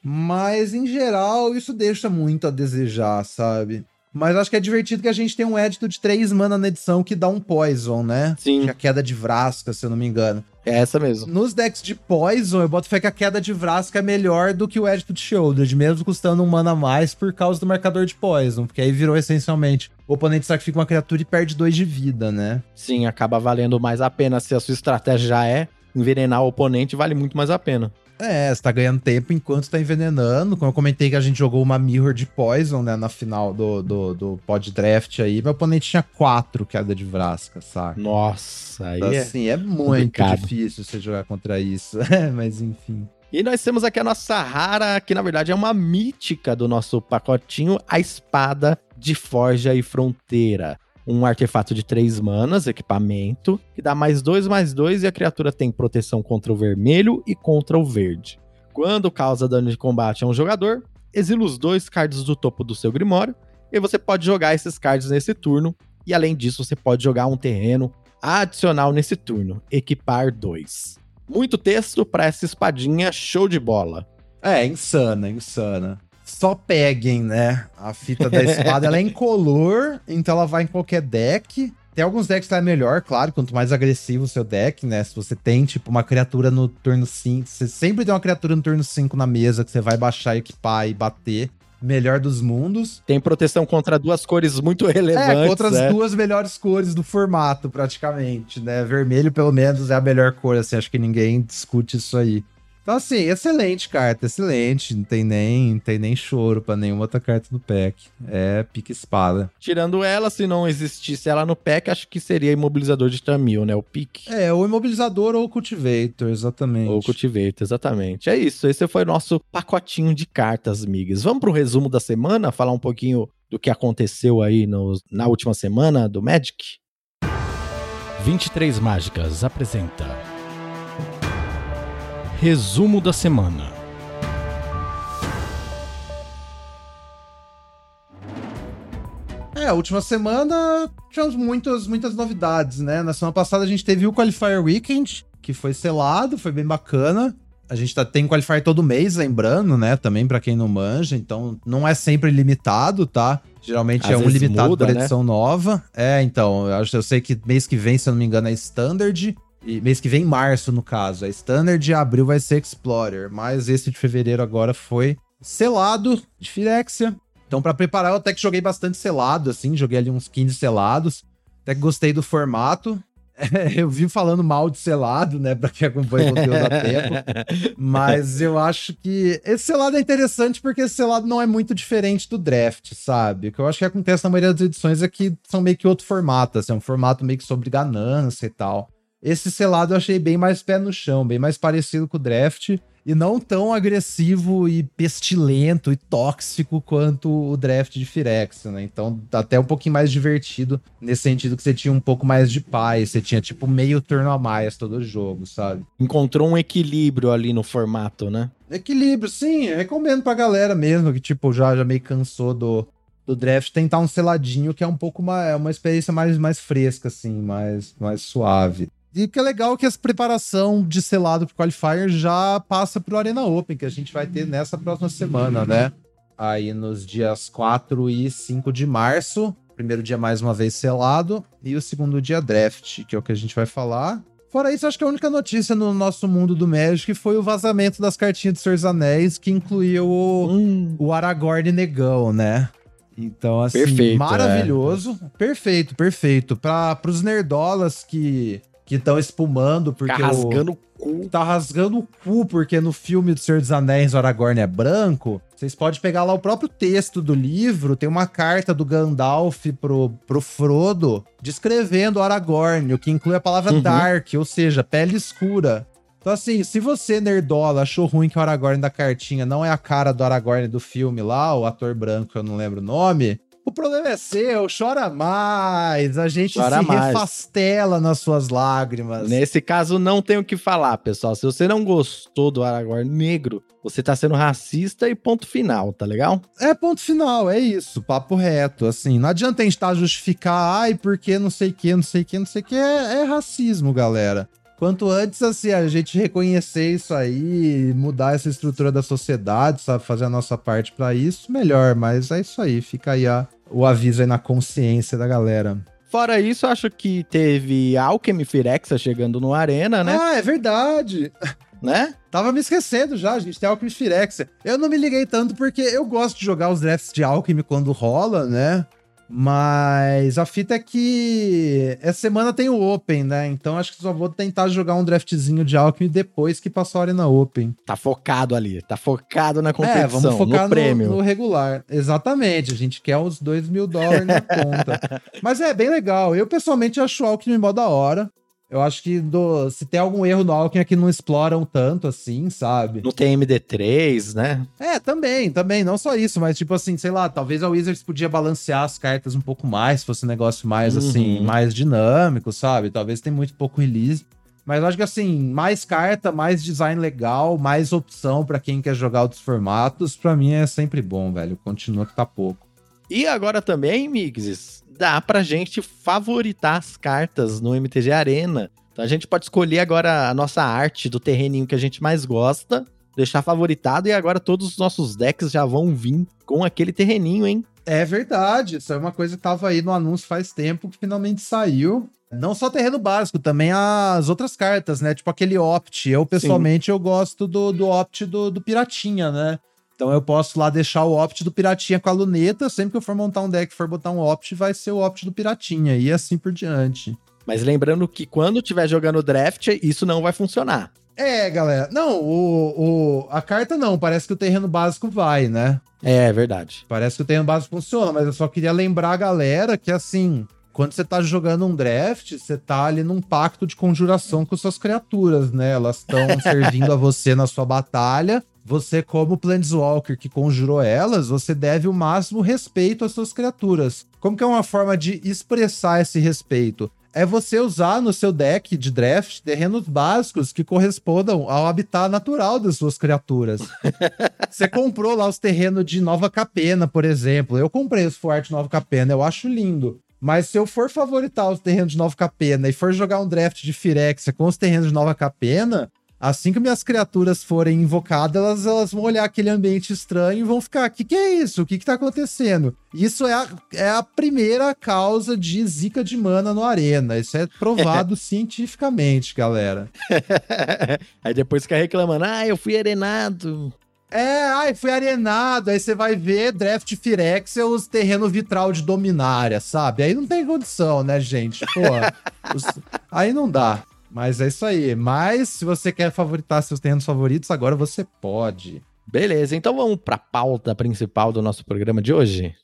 [SPEAKER 2] Mas, em geral, isso deixa muito a desejar, sabe? Mas acho que é divertido que a gente tem um Edito de 3 mana na edição que dá um Poison, né?
[SPEAKER 1] Sim.
[SPEAKER 2] Que é a queda de Vrasca, se eu não me engano.
[SPEAKER 1] É essa mesmo.
[SPEAKER 2] Nos decks de Poison, eu boto fé que a queda de Vrasca é melhor do que o Edito de Shieldred, mesmo custando um mana a mais por causa do marcador de Poison, porque aí virou essencialmente o oponente sacrifica uma criatura e perde dois de vida, né?
[SPEAKER 1] Sim, acaba valendo mais a pena. Se a sua estratégia já é envenenar o oponente, vale muito mais a pena.
[SPEAKER 2] É, você tá ganhando tempo enquanto tá envenenando. Como eu comentei que a gente jogou uma Mirror de Poison, né, na final do, do, do pod draft aí, meu oponente tinha quatro queda de Vrasca, saca?
[SPEAKER 1] Nossa, aí
[SPEAKER 2] Então,
[SPEAKER 1] é.
[SPEAKER 2] assim, é muito
[SPEAKER 1] complicado.
[SPEAKER 2] difícil você jogar contra isso. Mas enfim.
[SPEAKER 1] E nós temos aqui a nossa rara, que na verdade é uma mítica do nosso pacotinho, a Espada de Forja e Fronteira. Um artefato de três manas, equipamento, que dá mais dois, mais dois, e a criatura tem proteção contra o vermelho e contra o verde. Quando causa dano de combate a um jogador, exila os dois cards do topo do seu grimório, e você pode jogar esses cards nesse turno, e além disso você pode jogar um terreno adicional nesse turno, equipar dois. Muito texto para essa espadinha show de bola.
[SPEAKER 2] É, insana, insana. Só peguem, né? A fita da espada ela é incolor, então ela vai em qualquer deck. Tem alguns decks que é melhor, claro, quanto mais agressivo o seu deck, né? Se você tem, tipo, uma criatura no turno 5, você sempre tem uma criatura no turno 5 na mesa que você vai baixar, equipar e bater. Melhor dos mundos.
[SPEAKER 1] Tem proteção contra duas cores muito relevantes.
[SPEAKER 2] É, contra as
[SPEAKER 1] né?
[SPEAKER 2] duas melhores cores do formato, praticamente, né? Vermelho, pelo menos, é a melhor cor, assim, acho que ninguém discute isso aí. Então, assim, excelente carta, excelente. Não tem nem, não tem nem choro pra nenhuma outra carta do pack. É pique espada.
[SPEAKER 1] Tirando ela, se não existisse ela no pack, acho que seria imobilizador de Tamil, né? O pique.
[SPEAKER 2] É, o imobilizador ou o cultivator, exatamente.
[SPEAKER 1] Ou Cultivator, exatamente. É isso, esse foi o nosso pacotinho de cartas, migas. Vamos pro resumo da semana, falar um pouquinho do que aconteceu aí no- na última semana do Magic? 23 Mágicas apresenta Resumo da semana.
[SPEAKER 2] É, a última semana tivemos muitas, muitas novidades, né? Na semana passada a gente teve o Qualifier Weekend, que foi selado, foi bem bacana. A gente tá, tem Qualifier todo mês, lembrando, né? Também pra quem não manja, então não é sempre limitado, tá? Geralmente
[SPEAKER 1] Às
[SPEAKER 2] é um limitado
[SPEAKER 1] muda,
[SPEAKER 2] por
[SPEAKER 1] né?
[SPEAKER 2] edição nova. É, então, eu, acho, eu sei que mês que vem, se eu não me engano, é Standard. E mês que vem, março, no caso, é Standard e abril vai ser Explorer. Mas esse de fevereiro agora foi selado de Firexia. Então, pra preparar, eu até que joguei bastante selado, assim, joguei ali uns 15 selados. Até que gostei do formato. É, eu vi falando mal de selado, né, pra quem acompanha o conteúdo há tempo. Mas eu acho que esse selado é interessante porque esse selado não é muito diferente do draft, sabe? O que eu acho que acontece na maioria das edições é que são meio que outro formato, assim, é um formato meio que sobre ganância e tal. Esse selado eu achei bem mais pé no chão, bem mais parecido com o draft e não tão agressivo e pestilento e tóxico quanto o draft de Firex, né? Então, até um pouquinho mais divertido nesse sentido que você tinha um pouco mais de paz, você tinha tipo meio turno a mais todo jogo, sabe?
[SPEAKER 1] Encontrou um equilíbrio ali no formato, né?
[SPEAKER 2] Equilíbrio, sim, recomendo pra galera mesmo que tipo já, já meio cansou do, do draft tentar um seladinho que é um pouco uma, uma experiência mais, mais fresca, assim, mais, mais suave. E o que é legal é que essa preparação de selado pro Qualifier já passa pro Arena Open, que a gente vai ter nessa próxima semana, né? Aí nos dias 4 e 5 de março. Primeiro dia mais uma vez selado. E o segundo dia draft, que é o que a gente vai falar. Fora isso, acho que a única notícia no nosso mundo do Magic foi o vazamento das cartinhas de Senhor dos Anéis, que incluía o,
[SPEAKER 1] Hum,
[SPEAKER 2] o Aragorn negão, né? Então, assim,
[SPEAKER 1] Perfeito,
[SPEAKER 2] maravilhoso. Perfeito, perfeito. Para os nerdolas que que estão espumando porque o-
[SPEAKER 1] rasgando o cu.
[SPEAKER 2] tá rasgando o cu porque no filme do Senhor dos Anéis o Aragorn é branco, vocês podem pegar lá o próprio texto do livro, tem uma carta do Gandalf pro, pro Frodo descrevendo o Aragorn, o que inclui a palavra
[SPEAKER 1] Uhum.
[SPEAKER 2] dark, ou seja, pele escura. Então assim, se você, nerdola, achou ruim que o Aragorn da cartinha não é a cara do Aragorn do filme lá, o ator branco, eu não lembro o nome... O problema é seu, chora mais. A gente
[SPEAKER 1] Chora
[SPEAKER 2] se
[SPEAKER 1] mais.
[SPEAKER 2] refastela nas suas lágrimas.
[SPEAKER 1] Nesse caso, não tem o que falar, pessoal. Se você não gostou do Aragorn negro, você tá sendo racista e ponto final, tá legal?
[SPEAKER 2] É ponto final, é isso, papo reto, assim, não adianta a gente tá justificar, ai, porque não sei o que, não sei o que, não sei o que, é, é racismo, galera. Quanto antes, assim, a gente reconhecer isso aí, mudar essa estrutura da sociedade, sabe, fazer a nossa parte pra isso, melhor, mas é isso aí, fica aí a- o aviso aí na consciência da galera.
[SPEAKER 1] Fora isso, acho que teve Alchemy Firexa chegando no Arena, né?
[SPEAKER 2] Ah, é verdade!
[SPEAKER 1] Né?
[SPEAKER 2] Tava me esquecendo já, a gente tem Alchemy Firexia. Eu não me liguei tanto porque eu gosto de jogar os drafts de Alchemy quando rola, né? Mas a fita é que essa semana tem o Open, né? Então acho que só vou tentar jogar um draftzinho de Alchemy depois que passar a Arena Open.
[SPEAKER 1] Tá focado ali, tá focado na competição,
[SPEAKER 2] é, vamos focar
[SPEAKER 1] no
[SPEAKER 2] no,
[SPEAKER 1] prêmio.
[SPEAKER 2] no regular. Exatamente, a gente quer os 2 mil dólares na conta. Mas é bem legal. Eu pessoalmente acho o Alchemy mó da hora. Eu acho que do- se tem algum erro no Alchemy é que não exploram tanto assim, sabe?
[SPEAKER 1] Não tem MD3, né?
[SPEAKER 2] É, também, também, não só isso, mas tipo assim, sei lá, talvez a Wizards podia balancear as cartas um pouco mais, se fosse um negócio mais
[SPEAKER 1] Uhum.
[SPEAKER 2] assim, mais dinâmico, sabe? Talvez tem muito pouco release. Mas eu acho que assim, mais carta, mais design legal, mais opção pra quem quer jogar outros formatos, pra mim é sempre bom, velho. Continua que tá pouco.
[SPEAKER 1] E agora também, Mixes, dá pra gente favoritar as cartas no MTG Arena. Então a gente pode escolher agora a nossa arte do terreninho que a gente mais gosta, deixar favoritado e agora todos os nossos decks já vão vir com aquele terreninho, hein?
[SPEAKER 2] É verdade, isso é uma coisa que tava aí no anúncio faz tempo, que finalmente saiu. Não só terreno básico, também as outras cartas, né? Tipo aquele Opt. Eu, pessoalmente, Sim. eu gosto do, do Opt do, do Piratinha, né? Então eu posso lá deixar o Opt do Piratinha com a luneta. Sempre que eu for montar um deck e for botar um Opt, vai ser o Opt do Piratinha. E assim por diante.
[SPEAKER 1] Mas lembrando que quando estiver jogando draft, isso não vai funcionar.
[SPEAKER 2] É, galera. Não, o, o, a carta não. Parece que o terreno básico vai, né?
[SPEAKER 1] É, é verdade.
[SPEAKER 2] Parece que o terreno básico funciona, mas eu só queria lembrar a galera que, assim, quando você tá jogando um draft, você tá ali num pacto de conjuração com suas criaturas, né? Elas estão servindo a você na sua batalha. Você, como Planeswalker que conjurou elas, você deve o máximo respeito às suas criaturas. Como que é uma forma de expressar esse respeito? é você usar no seu deck de draft terrenos básicos que correspondam ao habitat natural das suas criaturas. você comprou lá os terrenos de Nova Capena, por exemplo. Eu comprei os Forte Nova Capena, eu acho lindo. Mas se eu for favoritar os terrenos de Nova Capena e for jogar um draft de Firexia com os terrenos de Nova Capena, Assim que minhas criaturas forem invocadas, elas, elas vão olhar aquele ambiente estranho e vão ficar: o que, que é isso? O que, que tá acontecendo? Isso é a, é a primeira causa de zica de mana no Arena. Isso é provado cientificamente, galera.
[SPEAKER 1] aí depois fica reclamando: ah, eu fui arenado.
[SPEAKER 2] É, ai, fui arenado. Aí você vai ver draft Firex é os terreno vitral de Dominária, sabe? Aí não tem condição, né, gente? Pô, os... aí não dá. Mas é isso aí. Mas se você quer favoritar seus terrenos favoritos, agora você pode.
[SPEAKER 1] Beleza, então vamos para a pauta principal do nosso programa de hoje.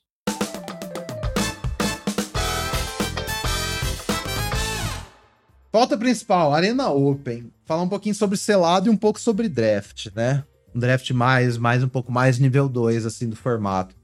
[SPEAKER 2] Pauta principal, Arena Open. Falar um pouquinho sobre selado e um pouco sobre draft, né? Um draft mais, mais um pouco mais nível 2, assim, do formato.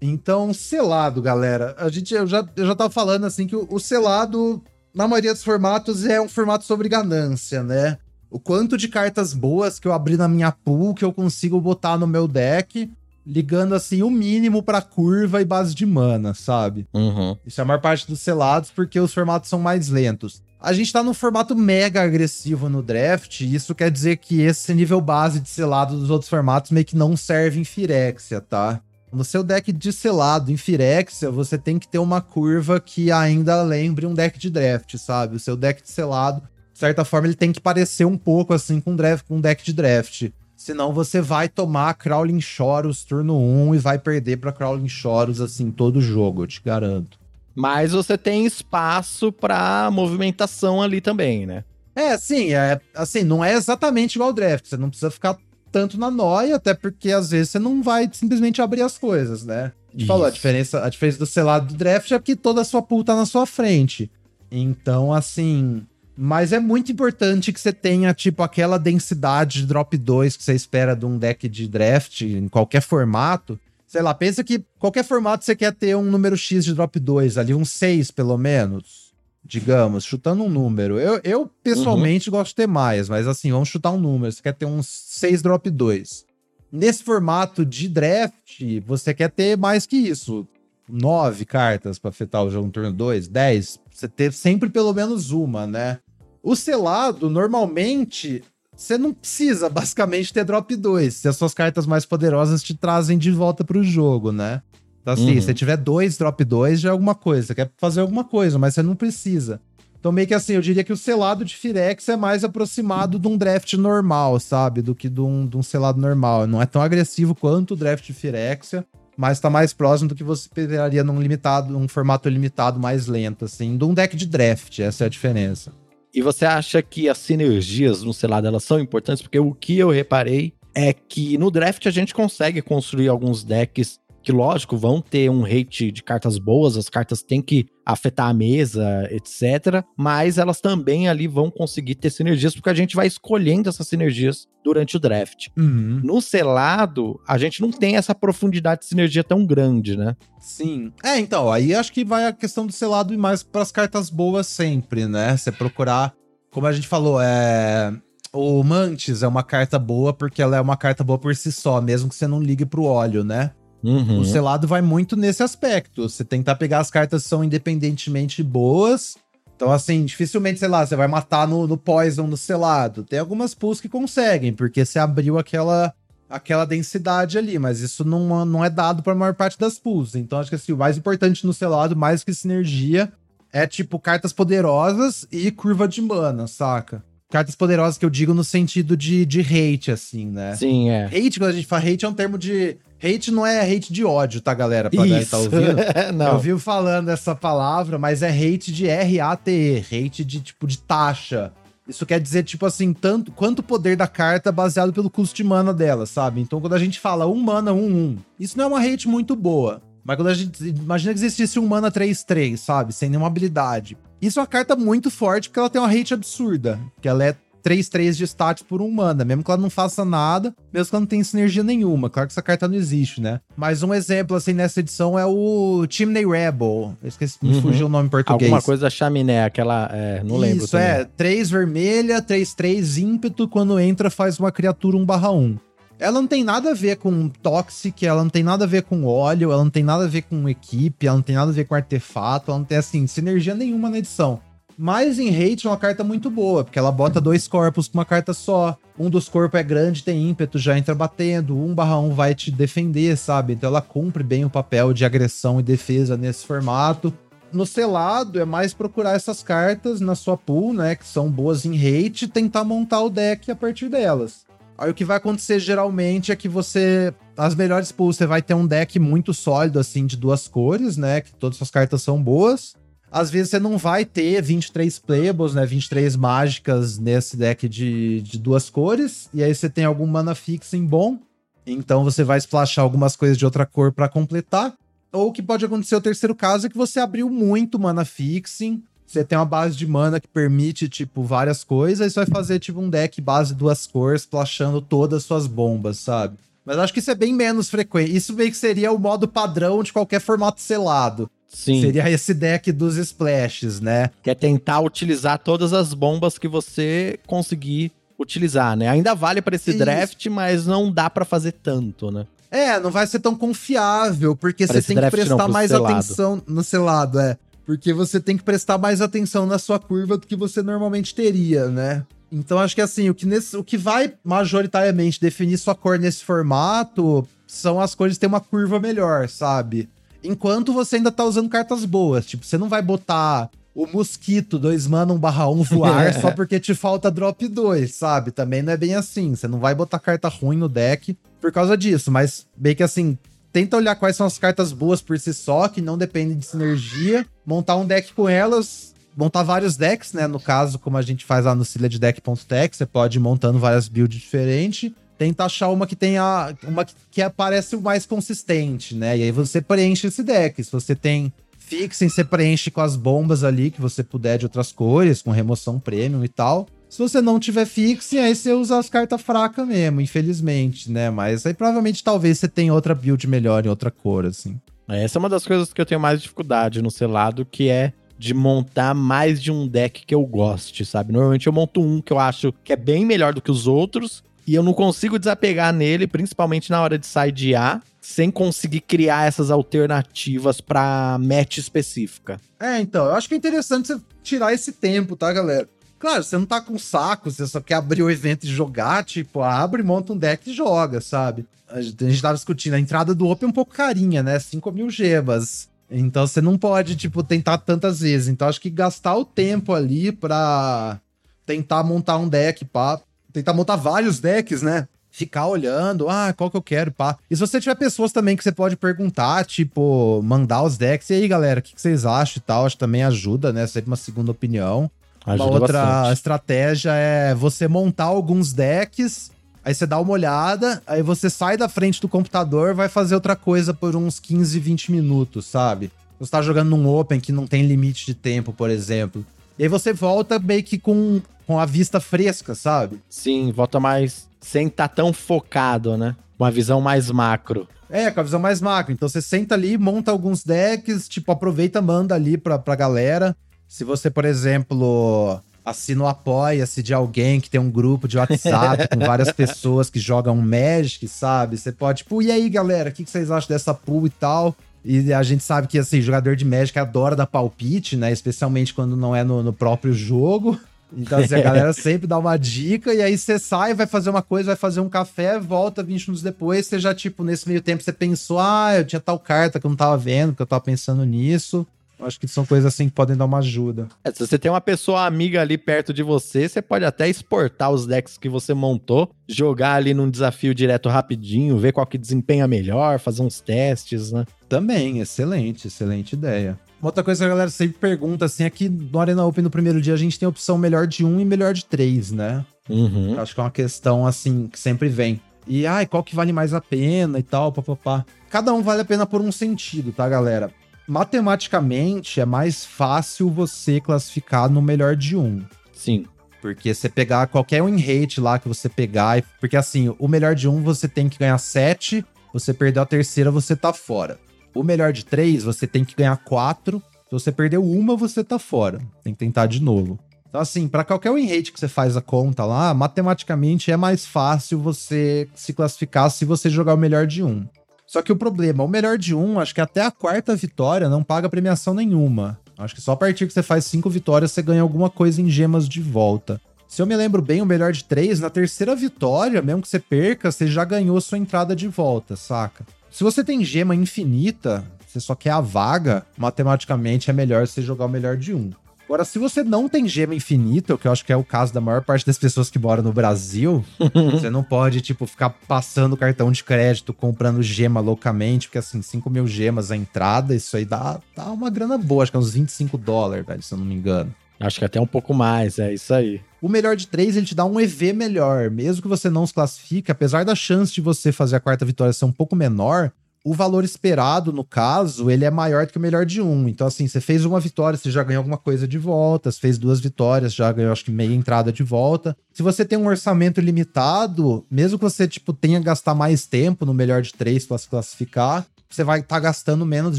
[SPEAKER 2] Então, selado, galera. A gente, eu já, eu já tava falando, assim, que o, o selado na maioria dos formatos, é um formato sobre ganância, né? O quanto de cartas boas que eu abri na minha pool que eu consigo botar no meu deck, ligando assim o mínimo para curva e base de mana, sabe?
[SPEAKER 1] Uhum.
[SPEAKER 2] Isso é a maior parte dos selados porque os formatos são mais lentos. A gente tá num formato mega agressivo no draft, e isso quer dizer que esse nível base de selado dos outros formatos meio que não serve em Firexia, tá? No seu deck de selado em Firexia, você tem que ter uma curva que ainda lembre um deck de draft, sabe? O seu deck de selado, de certa forma, ele tem que parecer um pouco assim com, draft, com um deck de draft. Senão você vai tomar Crawling Choros turno 1 e vai perder para Crawling Choros assim todo jogo, eu te garanto.
[SPEAKER 1] Mas você tem espaço para movimentação ali também, né?
[SPEAKER 2] É, sim, é assim, não é exatamente igual ao draft, você não precisa ficar tanto na noia, até porque às vezes você não vai simplesmente abrir as coisas, né? A falou, a diferença, a diferença do selado do draft é que toda a sua pool tá na sua frente. Então, assim. Mas é muito importante que você tenha, tipo, aquela densidade de drop 2 que você espera de um deck de draft em qualquer formato. Sei lá, pensa que qualquer formato você quer ter um número X de drop 2 ali, um 6 pelo menos digamos, chutando um número. Eu, eu pessoalmente uhum. gosto de ter mais, mas assim, vamos chutar um número. Você quer ter uns 6 drop 2. Nesse formato de draft, você quer ter mais que isso. 9 cartas para afetar o jogo no turno 2, 10. Você ter sempre pelo menos uma, né? O selado, normalmente, você não precisa basicamente ter drop 2. Se as suas cartas mais poderosas te trazem de volta para o jogo, né? Então, assim, uhum. se tiver dois, drop dois, já é alguma coisa. Você quer fazer alguma coisa, mas você não precisa. Então, meio que assim, eu diria que o selado de Firex é mais aproximado de um draft normal, sabe? Do que de um, de um selado normal. Não é tão agressivo quanto o draft de Firexia, mas tá mais próximo do que você esperaria num limitado, num formato limitado mais lento, assim, de um deck de draft. Essa é a diferença.
[SPEAKER 1] E você acha que as sinergias no selado elas são importantes? Porque o que eu reparei é que no draft a gente consegue construir alguns decks que lógico, vão ter um rate de cartas boas, as cartas têm que afetar a mesa, etc. Mas elas também ali vão conseguir ter sinergias, porque a gente vai escolhendo essas sinergias durante o draft.
[SPEAKER 2] Uhum.
[SPEAKER 1] No selado, a gente não tem essa profundidade de sinergia tão grande, né?
[SPEAKER 2] Sim. É, então, aí acho que vai a questão do selado e mais para as cartas boas sempre, né? Você procurar, como a gente falou, é. O Mantis é uma carta boa porque ela é uma carta boa por si só, mesmo que você não ligue pro óleo, né?
[SPEAKER 1] Uhum.
[SPEAKER 2] O selado vai muito nesse aspecto. Você tentar pegar as cartas que são independentemente boas. Então, assim, dificilmente, sei lá, você vai matar no, no Poison no selado. Tem algumas pools que conseguem, porque você abriu aquela aquela densidade ali, mas isso não, não é dado para a maior parte das pools. Então acho que assim, o mais importante no selado, mais que sinergia, é tipo cartas poderosas e curva de mana, saca? Cartas poderosas que eu digo no sentido de, de hate, assim, né?
[SPEAKER 1] Sim, é.
[SPEAKER 2] Hate, quando a gente fala hate, é um termo de. Hate não é hate de ódio, tá, galera? Pra galera que tá ouvindo.
[SPEAKER 1] não.
[SPEAKER 2] Eu vivo falando essa palavra, mas é hate de R-A-T-E, hate de tipo de taxa. Isso quer dizer, tipo assim, tanto quanto o poder da carta baseado pelo custo de mana dela, sabe? Então, quando a gente fala um mana, um, um, isso não é uma hate muito boa. Mas quando a gente. Imagina que existisse um mana 3-3, sabe? Sem nenhuma habilidade. Isso é uma carta muito forte porque ela tem uma rate absurda. Que ela é 3-3 de status por um mana, mesmo que ela não faça nada, mesmo que ela não tenha sinergia nenhuma. Claro que essa carta não existe, né? Mas um exemplo, assim, nessa edição é o Chimney Rebel. Eu esqueci, me
[SPEAKER 1] Uhum.
[SPEAKER 2] fugiu o nome em português.
[SPEAKER 1] Alguma coisa chaminé, aquela. É, não lembro.
[SPEAKER 2] Isso,
[SPEAKER 1] também.
[SPEAKER 2] é. 3 vermelha, 3-3 ímpeto. Quando entra, faz uma criatura 1/1. Ela não tem nada a ver com Toxic, ela não tem nada a ver com óleo, ela não tem nada a ver com equipe, ela não tem nada a ver com artefato, ela não tem, assim, sinergia nenhuma na edição. Mas em Hate é uma carta muito boa, porque ela bota dois corpos com uma carta só. Um dos corpos é grande, tem ímpeto, já entra batendo. 1 barra 1 vai te defender, sabe? Então ela cumpre bem o papel de agressão e defesa nesse formato. No selado, é mais procurar essas cartas na sua pool, né? Que são boas em hate, e tentar montar o deck a partir delas. Aí o que vai acontecer geralmente é que você. As melhores pools, você vai ter um deck muito sólido, assim, de duas cores, né? Que todas as cartas são boas. Às vezes você não vai ter 23 playables, né? 23 mágicas nesse deck de, de duas cores. E aí você tem algum mana fixing bom. Então você vai splashar algumas coisas de outra cor pra completar. Ou o que pode acontecer o terceiro caso é que você abriu muito mana fixing. Você tem uma base de mana que permite, tipo, várias coisas. E você vai fazer, tipo, um deck base duas cores, splashando todas as suas bombas, sabe? Mas acho que isso é bem menos frequente. Isso meio que seria o modo padrão de qualquer formato selado.
[SPEAKER 1] Sim.
[SPEAKER 2] Seria esse deck dos splashes, né?
[SPEAKER 1] Que é tentar utilizar todas as bombas que você conseguir utilizar, né? Ainda vale pra esse
[SPEAKER 2] Isso.
[SPEAKER 1] draft, mas não dá pra fazer tanto, né?
[SPEAKER 2] É, não vai ser tão confiável, porque
[SPEAKER 1] Pra
[SPEAKER 2] você tem que
[SPEAKER 1] não,
[SPEAKER 2] prestar
[SPEAKER 1] pro
[SPEAKER 2] mais
[SPEAKER 1] selado.
[SPEAKER 2] atenção no selado, é. Porque você tem que prestar mais atenção na sua curva do que você normalmente teria, né? Então acho que assim, o que, nesse, o que vai majoritariamente definir sua cor nesse formato são as cores que têm uma curva melhor, sabe? Enquanto você ainda tá usando cartas boas. Tipo, você não vai botar o mosquito 2 mana 1 barra 1 voar só porque te falta drop 2, sabe? Também não é bem assim. Você não vai botar carta ruim no deck por causa disso. Mas bem que assim, tenta olhar quais são as cartas boas por si só, que não dependem de sinergia, montar um deck com elas, montar vários decks, né? No caso, como a gente faz lá no ciladedeck.tech, você pode ir montando várias builds diferentes. Tenta achar uma que tenha. Uma que, que aparece o mais consistente, né? E aí você preenche esse deck. Se você tem fixem, você preenche com as bombas ali que você puder de outras cores, com remoção premium e tal. Se você não tiver fixing, aí você usa as cartas fracas mesmo, infelizmente, né? Mas aí provavelmente talvez você tenha outra build melhor em outra cor, assim.
[SPEAKER 1] Essa é uma das coisas que eu tenho mais dificuldade no selado, que é de montar mais de um deck que eu goste, sabe? Normalmente eu monto um que eu acho que é bem melhor do que os outros, e eu não consigo desapegar nele, principalmente na hora de sidear, sem conseguir criar essas alternativas pra match específica.
[SPEAKER 2] É, então, eu acho que é interessante você tirar esse tempo, tá, galera? Claro, você não tá com saco, você só quer abrir o evento e jogar, tipo, abre, monta um deck e joga, sabe? A gente, tava discutindo, a entrada do Open é um pouco carinha, né? 5 mil gemas. Então você não pode, tipo, tentar tantas vezes. Então acho que gastar o tempo ali pra tentar montar um deck, pá. Tentar montar vários decks, né? Ficar olhando, ah, qual que eu quero, pá. E se você tiver pessoas também que você pode perguntar, tipo, mandar os decks, e aí, galera, o que, que vocês acham e tal? Acho que também ajuda, né? Sempre uma segunda opinião.
[SPEAKER 1] Ajuda
[SPEAKER 2] uma outra
[SPEAKER 1] bastante.
[SPEAKER 2] estratégia é você montar alguns decks, aí você dá uma olhada, aí você sai da frente do computador, vai fazer outra coisa por uns 15, 20 minutos, sabe? Você tá jogando num Open que não tem limite de tempo, por exemplo. E aí você volta meio que com, com a vista fresca, sabe?
[SPEAKER 1] Sim, volta mais sem estar tão focado, né? Uma visão mais macro.
[SPEAKER 2] É, com a visão mais macro. Então você senta ali, monta alguns decks, tipo, aproveita, manda ali pra, pra galera. Se você, por exemplo, assina o Apoia-se de alguém que tem um grupo de WhatsApp com várias pessoas que jogam Magic, sabe? Você pode, tipo, e aí, galera, o que vocês acham dessa pool e tal? E a gente sabe que, assim, jogador de Magic adora dar palpite, né? Especialmente quando não é no, no próprio jogo. Então, assim, a galera sempre dá uma dica e aí você sai, vai fazer uma coisa, vai fazer um café, volta 20 minutos depois, você já, tipo, nesse meio tempo você pensou, ah, eu tinha tal carta que eu não tava vendo, que eu tava pensando nisso. Acho que são coisas assim que podem dar uma ajuda.
[SPEAKER 1] É, se você tem uma pessoa amiga ali perto de você, você pode até exportar os decks que você montou, jogar ali num desafio direto rapidinho, ver qual que desempenha melhor, fazer uns testes, né?
[SPEAKER 2] Também, excelente, excelente ideia. Uma outra coisa que a galera sempre pergunta, assim, é que no Arena Open no primeiro dia a gente tem a opção melhor de um e melhor de três, né?
[SPEAKER 1] Uhum.
[SPEAKER 2] Acho que é uma questão, assim, que sempre vem. E, ai, qual que vale mais a pena e tal, papapá. Cada um vale a pena por um sentido, tá, galera? Matematicamente, é mais fácil você classificar no melhor de um.
[SPEAKER 1] Sim.
[SPEAKER 2] Porque você pegar qualquer win rate lá que você pegar. Porque assim, o melhor de um você tem que ganhar 7. Você perdeu a terceira, você tá fora. O melhor de três, você tem que ganhar 4. Se você perdeu uma, você tá fora. Tem que tentar de novo. Então, assim, para qualquer win rate que você faz a conta lá, matematicamente é mais fácil você se classificar se você jogar o melhor de um. Só que o problema, o melhor de um, acho que até a quarta vitória não paga premiação nenhuma. Acho que só a partir que você faz cinco vitórias você ganha alguma coisa em gemas de volta. Se eu me lembro bem, o melhor de três, na terceira vitória, mesmo que você perca, você já ganhou sua entrada de volta, saca? Se você tem gema infinita, você só quer a vaga, matematicamente é melhor você jogar o melhor de um. Agora, se você não tem gema infinita, o que eu acho que é o caso da maior parte das pessoas que moram no Brasil, você não pode, tipo, ficar passando cartão de crédito, comprando gema loucamente, porque assim, 5 mil gemas a entrada, isso aí dá, dá uma grana boa, acho que é uns 25 dólares, velho, se eu não me engano.
[SPEAKER 1] Acho que até um pouco mais, é isso aí.
[SPEAKER 2] O melhor de três, ele te dá um EV melhor. Mesmo que você não se classifique, apesar da chance de você fazer a quarta vitória ser um pouco menor, o valor esperado, no caso, ele é maior do que o melhor de um. Então, assim, você fez uma vitória, você já ganhou alguma coisa de volta. Você fez duas vitórias, já ganhou, acho que, meia entrada de volta. Se você tem um orçamento limitado, mesmo que você, tipo, tenha que gastar mais tempo no melhor de três para se classificar, você vai estar tá gastando menos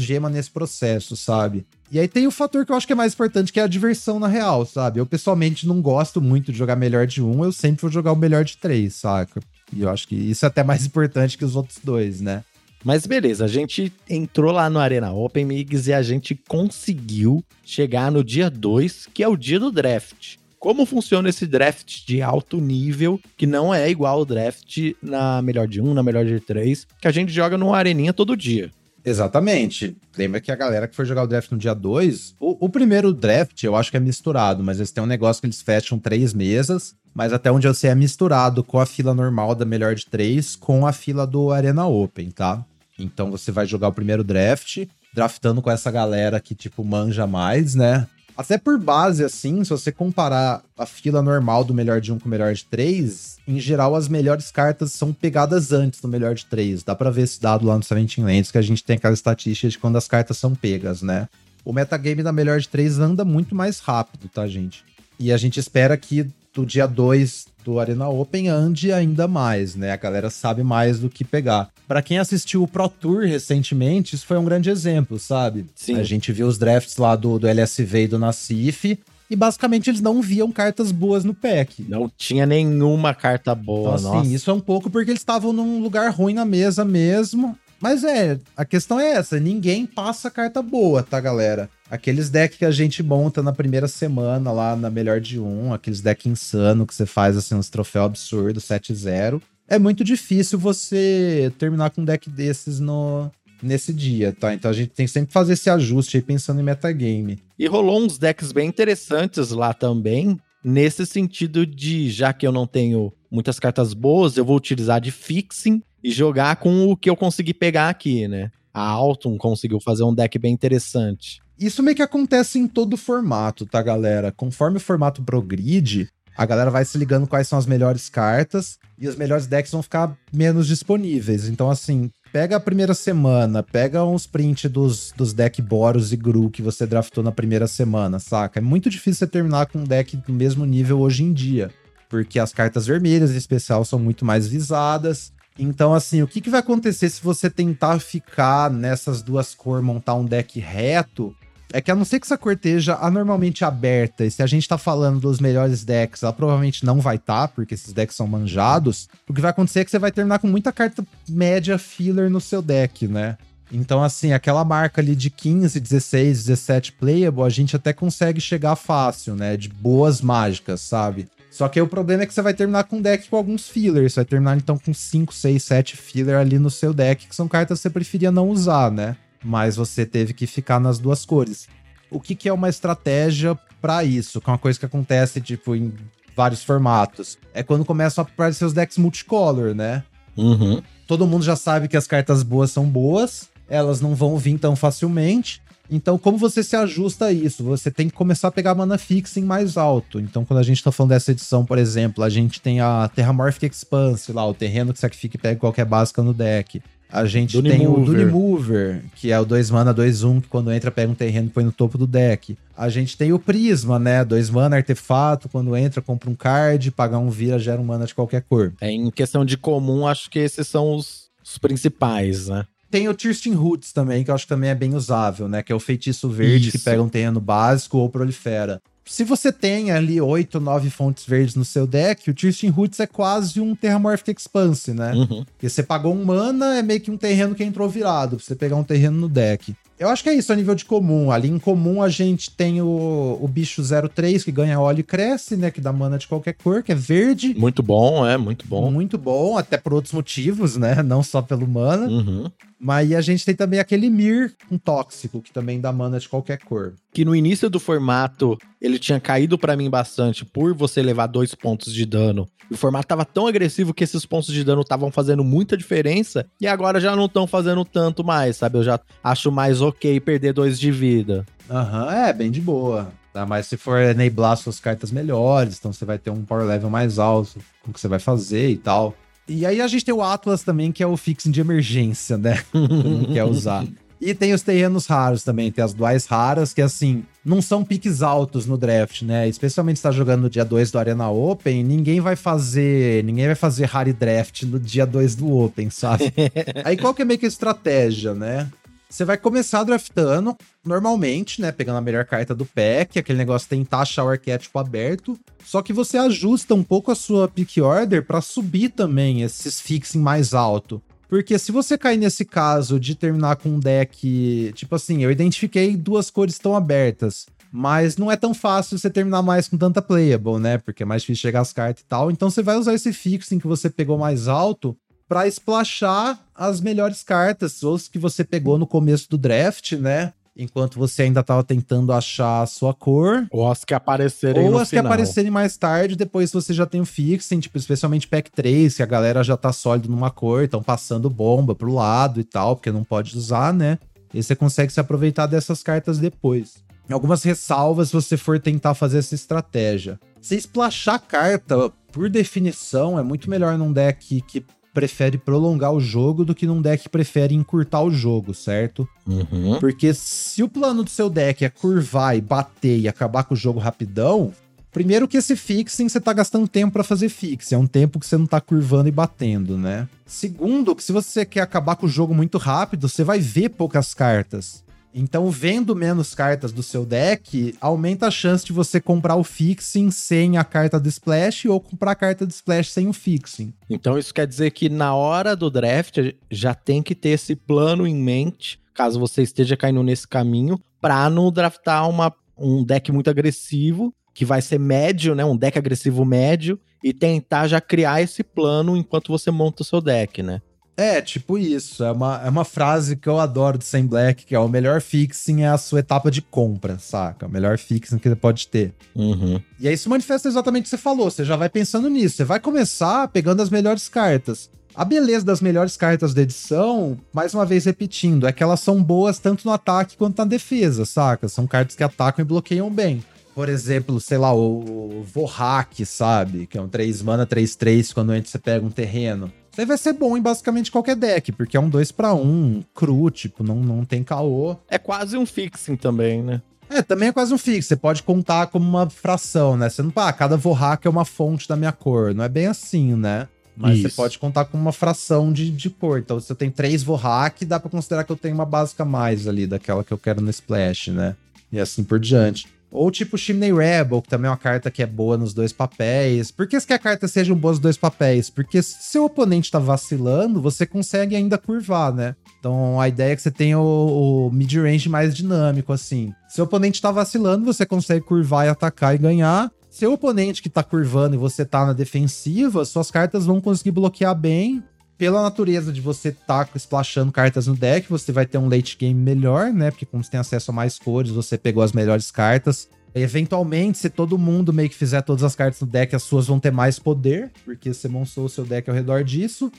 [SPEAKER 2] gema nesse processo, sabe? E aí tem o fator que eu acho que é mais importante, que é a diversão na real, sabe? Eu pessoalmente não gosto muito de jogar melhor de um, eu sempre vou jogar o melhor de três, saca? E eu acho que isso é até mais importante que os outros dois, né?
[SPEAKER 1] Mas beleza, a gente entrou lá no Arena Open Migs e a gente conseguiu chegar no dia 2, que é o dia do draft. Como funciona esse draft de alto nível, que não é igual ao draft na melhor de 1, um, na melhor de 3, que a gente joga no Areninha todo dia.
[SPEAKER 2] Exatamente. Lembra que a galera que foi jogar o draft no dia 2, o, o, primeiro draft eu acho que é misturado, mas eles têm um negócio que eles fecham três mesas, mas até onde eu sei é misturado com a fila normal da melhor de três com a fila do Arena Open, tá? Então você vai jogar o primeiro draft, draftando com essa galera que, tipo, manja mais, né? Até por base, assim, se você comparar a fila normal do melhor de um com o melhor de três, em geral as melhores cartas são pegadas antes do melhor de três. Dá pra ver esse dado lá no Seventeen Lands, que a gente tem aquela estatística de quando as cartas são pegas, né? O metagame da melhor de três anda muito mais rápido, tá, gente? E a gente espera que do dia 2 do Arena Open ande ainda mais, né? A galera sabe mais do que pegar. Para quem assistiu o Pro Tour recentemente, isso foi um grande exemplo, sabe?
[SPEAKER 1] Sim.
[SPEAKER 2] A gente viu os drafts lá do, do LSV e do Nassif, e basicamente eles não viam cartas boas no pack.
[SPEAKER 1] Não tinha nenhuma carta boa,
[SPEAKER 2] então, assim, nossa. isso é um pouco porque eles estavam num lugar ruim na mesa mesmo. Mas é, a questão é essa, ninguém passa carta boa, tá, galera? Aqueles decks que a gente monta na primeira semana lá na melhor de um, aqueles decks insano que você faz assim uns troféus absurdos, 7-0. É muito difícil você terminar com um deck desses no, nesse dia, tá? Então a gente tem que sempre fazer esse ajuste aí pensando em metagame.
[SPEAKER 1] E rolou uns decks bem interessantes lá também, nesse sentido de já que eu não tenho muitas cartas boas, eu vou utilizar de fixing e jogar com o que eu consegui pegar aqui, né? A Alton conseguiu fazer um deck bem interessante.
[SPEAKER 2] Isso meio que acontece em todo formato, tá, galera? Conforme o formato progride, a galera vai se ligando quais são as melhores cartas e os melhores decks vão ficar menos disponíveis. Então, assim, pega a primeira semana, pega uns print dos, dos deck Boros e Gru que você draftou na primeira semana, saca? É muito difícil você terminar com um deck do mesmo nível hoje em dia, porque as cartas vermelhas em especial são muito mais visadas. Então, assim, o que, que vai acontecer se você tentar ficar nessas duas cores, montar um deck reto? É que a não ser que essa cor esteja anormalmente aberta, e se a gente tá falando dos melhores decks, ela provavelmente não vai estar, tá, porque esses decks são manjados. O que vai acontecer é que você vai terminar com muita carta média filler no seu deck, né? Então, assim, aquela marca ali de 15, 16, 17 playable, a gente até consegue chegar fácil, né? De boas mágicas, sabe? Só que o problema é que você vai terminar com um deck com alguns fillers. Você vai terminar então com 5, 6, 7 filler ali no seu deck, que são cartas que você preferia não usar, né? Mas você teve que ficar nas duas cores. O que, que é uma estratégia para isso? Que é uma coisa que acontece, tipo, em vários formatos. É quando começam a aparecer os decks multicolor, né?
[SPEAKER 1] Uhum.
[SPEAKER 2] Todo mundo já sabe que as cartas boas são boas, elas não vão vir tão facilmente. Então, como você se ajusta a isso? Você tem que começar a pegar mana fixing mais alto. Então, quando a gente tá falando dessa edição, por exemplo, a gente tem a Terramorphic Expanse lá, o terreno que sacrifica e pega qualquer básica no deck. A gente
[SPEAKER 1] Dune
[SPEAKER 2] tem o
[SPEAKER 1] Mover.
[SPEAKER 2] Dune Mover, que é o 2 mana, 2 1, que quando entra pega um terreno e põe no topo do deck. A gente tem o Prisma, né? 2 mana, artefato, quando entra compra um card, pagar um vira, gera um mana de qualquer cor.
[SPEAKER 1] É, em questão de comum, acho que esses são os, os principais, né?
[SPEAKER 2] Tem o Thirsting Roots também, que eu acho que também é bem usável, né? Que é o feitiço verde que
[SPEAKER 1] Isso.
[SPEAKER 2] pega um terreno básico ou prolifera. Se você tem ali 8, 9 fontes verdes no seu deck, o Thirsting Roots é quase um Terramorphic Expanse, né?
[SPEAKER 1] Uhum.
[SPEAKER 2] Porque você pagou um mana, é meio que um terreno que entrou virado, pra você pegar um terreno no deck. Eu acho que é isso a nível de comum. Ali em comum a gente tem o, o bicho 03, que ganha óleo e cresce, né? Que dá mana de qualquer cor, que é verde.
[SPEAKER 1] Muito bom, é, muito bom.
[SPEAKER 2] Muito bom, até por outros motivos, né? Não só pelo mana.
[SPEAKER 1] Uhum.
[SPEAKER 2] Mas a gente tem também aquele Mir, um tóxico, que também dá mana de qualquer cor.
[SPEAKER 1] Que no início do formato ele tinha caído pra mim bastante por você levar dois pontos de dano. O formato tava tão agressivo que esses pontos de dano estavam fazendo muita diferença e agora já não estão fazendo tanto mais, sabe? Eu já acho mais ok perder dois de vida.
[SPEAKER 2] Aham, é, bem de boa. Tá? Mas se for enablar suas cartas melhores, então você vai ter um power level mais alto com o que você vai fazer e tal. E aí a gente tem o Atlas também, que é o fixing de emergência, né? que não quer usar. E tem os terrenos raros também, tem as duais raras, que assim, não são piques altos no draft, né? Especialmente se tá jogando no dia 2 do Arena Open, ninguém vai fazer. Ninguém vai fazer rare draft no dia 2 do Open, sabe? Aí qual que é meio que a estratégia, né? Você vai começar draftando normalmente, né? Pegando a melhor carta do pack, aquele negócio tentar achar o arquétipo aberto. Só que você ajusta um pouco a sua pick order para subir também esses fixing mais alto. Porque se você cair nesse caso de terminar com um deck, tipo assim, eu identifiquei duas cores tão abertas, mas não é tão fácil você terminar mais com tanta playable, né? Porque é mais difícil chegar as cartas e tal. Então você vai usar esse fixing que você pegou mais alto para splashar as melhores cartas, ou as que você pegou no começo do draft, né? Enquanto você ainda tava tentando achar a sua cor.
[SPEAKER 1] Ou as que aparecerem
[SPEAKER 2] Ou as que
[SPEAKER 1] final.
[SPEAKER 2] aparecerem mais tarde, depois você já tem o fixing, tipo, especialmente pack 3, que a galera já tá sólido numa cor, estão passando bomba pro lado e tal, porque não pode usar, né? E você consegue se aproveitar dessas cartas depois. Algumas ressalvas se você for tentar fazer essa estratégia. Você splashar carta, por definição, é muito melhor num deck que prefere prolongar o jogo do que num deck que prefere encurtar o jogo, certo?
[SPEAKER 1] Uhum.
[SPEAKER 2] Porque se o plano do seu deck é curvar e bater e acabar com o jogo rapidão, primeiro que esse fixing você tá gastando tempo pra fazer fix, é um tempo que você não tá curvando e batendo, né? Segundo, que se você quer acabar com o jogo muito rápido, você vai ver poucas cartas. Então, vendo menos cartas do seu deck, aumenta a chance de você comprar o fixing sem a carta do splash ou comprar a carta do splash sem o fixing.
[SPEAKER 1] Então isso quer dizer que na hora do draft já tem que ter esse plano em mente, caso você esteja caindo nesse caminho, pra não draftar uma, um deck muito agressivo, que vai ser médio, né? Um deck agressivo médio, e tentar já criar esse plano enquanto você monta o seu deck, né?
[SPEAKER 2] É, tipo isso. É uma, é uma frase que eu adoro do Sam Black, que é o melhor fixing é a sua etapa de compra, saca? O melhor fixing que você pode ter.
[SPEAKER 1] Uhum.
[SPEAKER 2] E aí isso manifesta exatamente o que você falou. Você já vai pensando nisso. Você vai começar pegando as melhores cartas. A beleza das melhores cartas da edição, mais uma vez repetindo, é que elas são boas tanto no ataque quanto na defesa, saca? São cartas que atacam e bloqueiam bem. Por exemplo, sei lá, o Vorrak, sabe? Que é um 3 mana, 3-3, quando entra você pega um terreno. Isso aí vai ser bom em basicamente qualquer deck, porque é um 2 para 1, cru, tipo, não, não tem caô.
[SPEAKER 1] É quase um fixing também, né?
[SPEAKER 2] É, também é quase um fixo. Você pode contar como uma fração, né? Você não, ah, cada Vorrak é uma fonte da minha cor. Não é bem assim, né? Mas
[SPEAKER 1] Isso.
[SPEAKER 2] você pode contar como uma fração de, de cor. Então, se eu tenho três Vorrak, dá pra considerar que eu tenho uma básica a mais ali, daquela que eu quero no Splash, né? E assim por diante. Ou tipo Chimney Rebel, que também é uma carta que é boa nos dois papéis. Por que que a carta seja boa nos dois papéis? Porque se seu oponente tá vacilando, você consegue ainda curvar, né? Então a ideia é que você tenha o, o mid-range mais dinâmico, assim. Se o oponente tá vacilando, você consegue curvar e atacar e ganhar. Se o oponente que tá curvando e você tá na defensiva, suas cartas vão conseguir bloquear bem. Pela natureza de você tá splashando cartas no deck, você vai ter um late game melhor, né? Porque como você tem acesso a mais cores, você pegou as melhores cartas. Eventualmente, se todo mundo meio que fizer todas as cartas no deck, as suas vão ter mais poder, porque você montou o seu deck ao redor disso.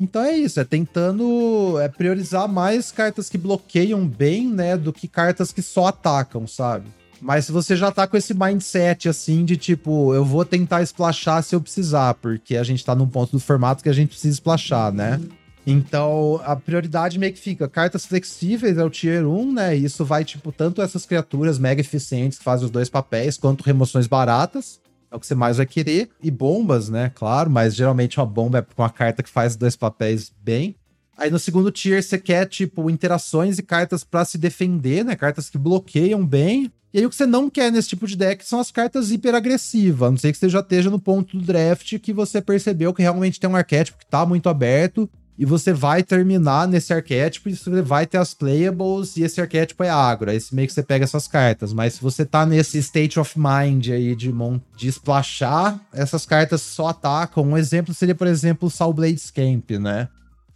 [SPEAKER 2] Então é isso, é tentando é priorizar mais cartas que bloqueiam bem, né, do que cartas que só atacam, sabe? Mas se você já tá com esse mindset assim de tipo, eu vou tentar splashar se eu precisar, porque a gente tá num ponto do formato que a gente precisa splashar, né? Então, a prioridade meio que fica cartas flexíveis é o tier 1, né? Isso vai tipo tanto essas criaturas mega eficientes que fazem os dois papéis, quanto remoções baratas. É o que você mais vai querer. E bombas, né? Claro, mas geralmente uma bomba é com uma carta que faz dois papéis bem. Aí no segundo tier você quer, tipo, interações e cartas para se defender, né? Cartas que bloqueiam bem. E aí o que você não quer nesse tipo de deck são as cartas hiper agressivas. A não sei que você já esteja no ponto do draft que você percebeu que realmente tem um arquétipo que tá muito aberto. E você vai terminar nesse arquétipo e você vai ter as playables e esse arquétipo é agro. Aí meio que você pega essas cartas. Mas se você tá nesse state of mind aí de, de splashar, essas cartas só atacam. Um exemplo seria, por exemplo, o Soulblade Scamp, né?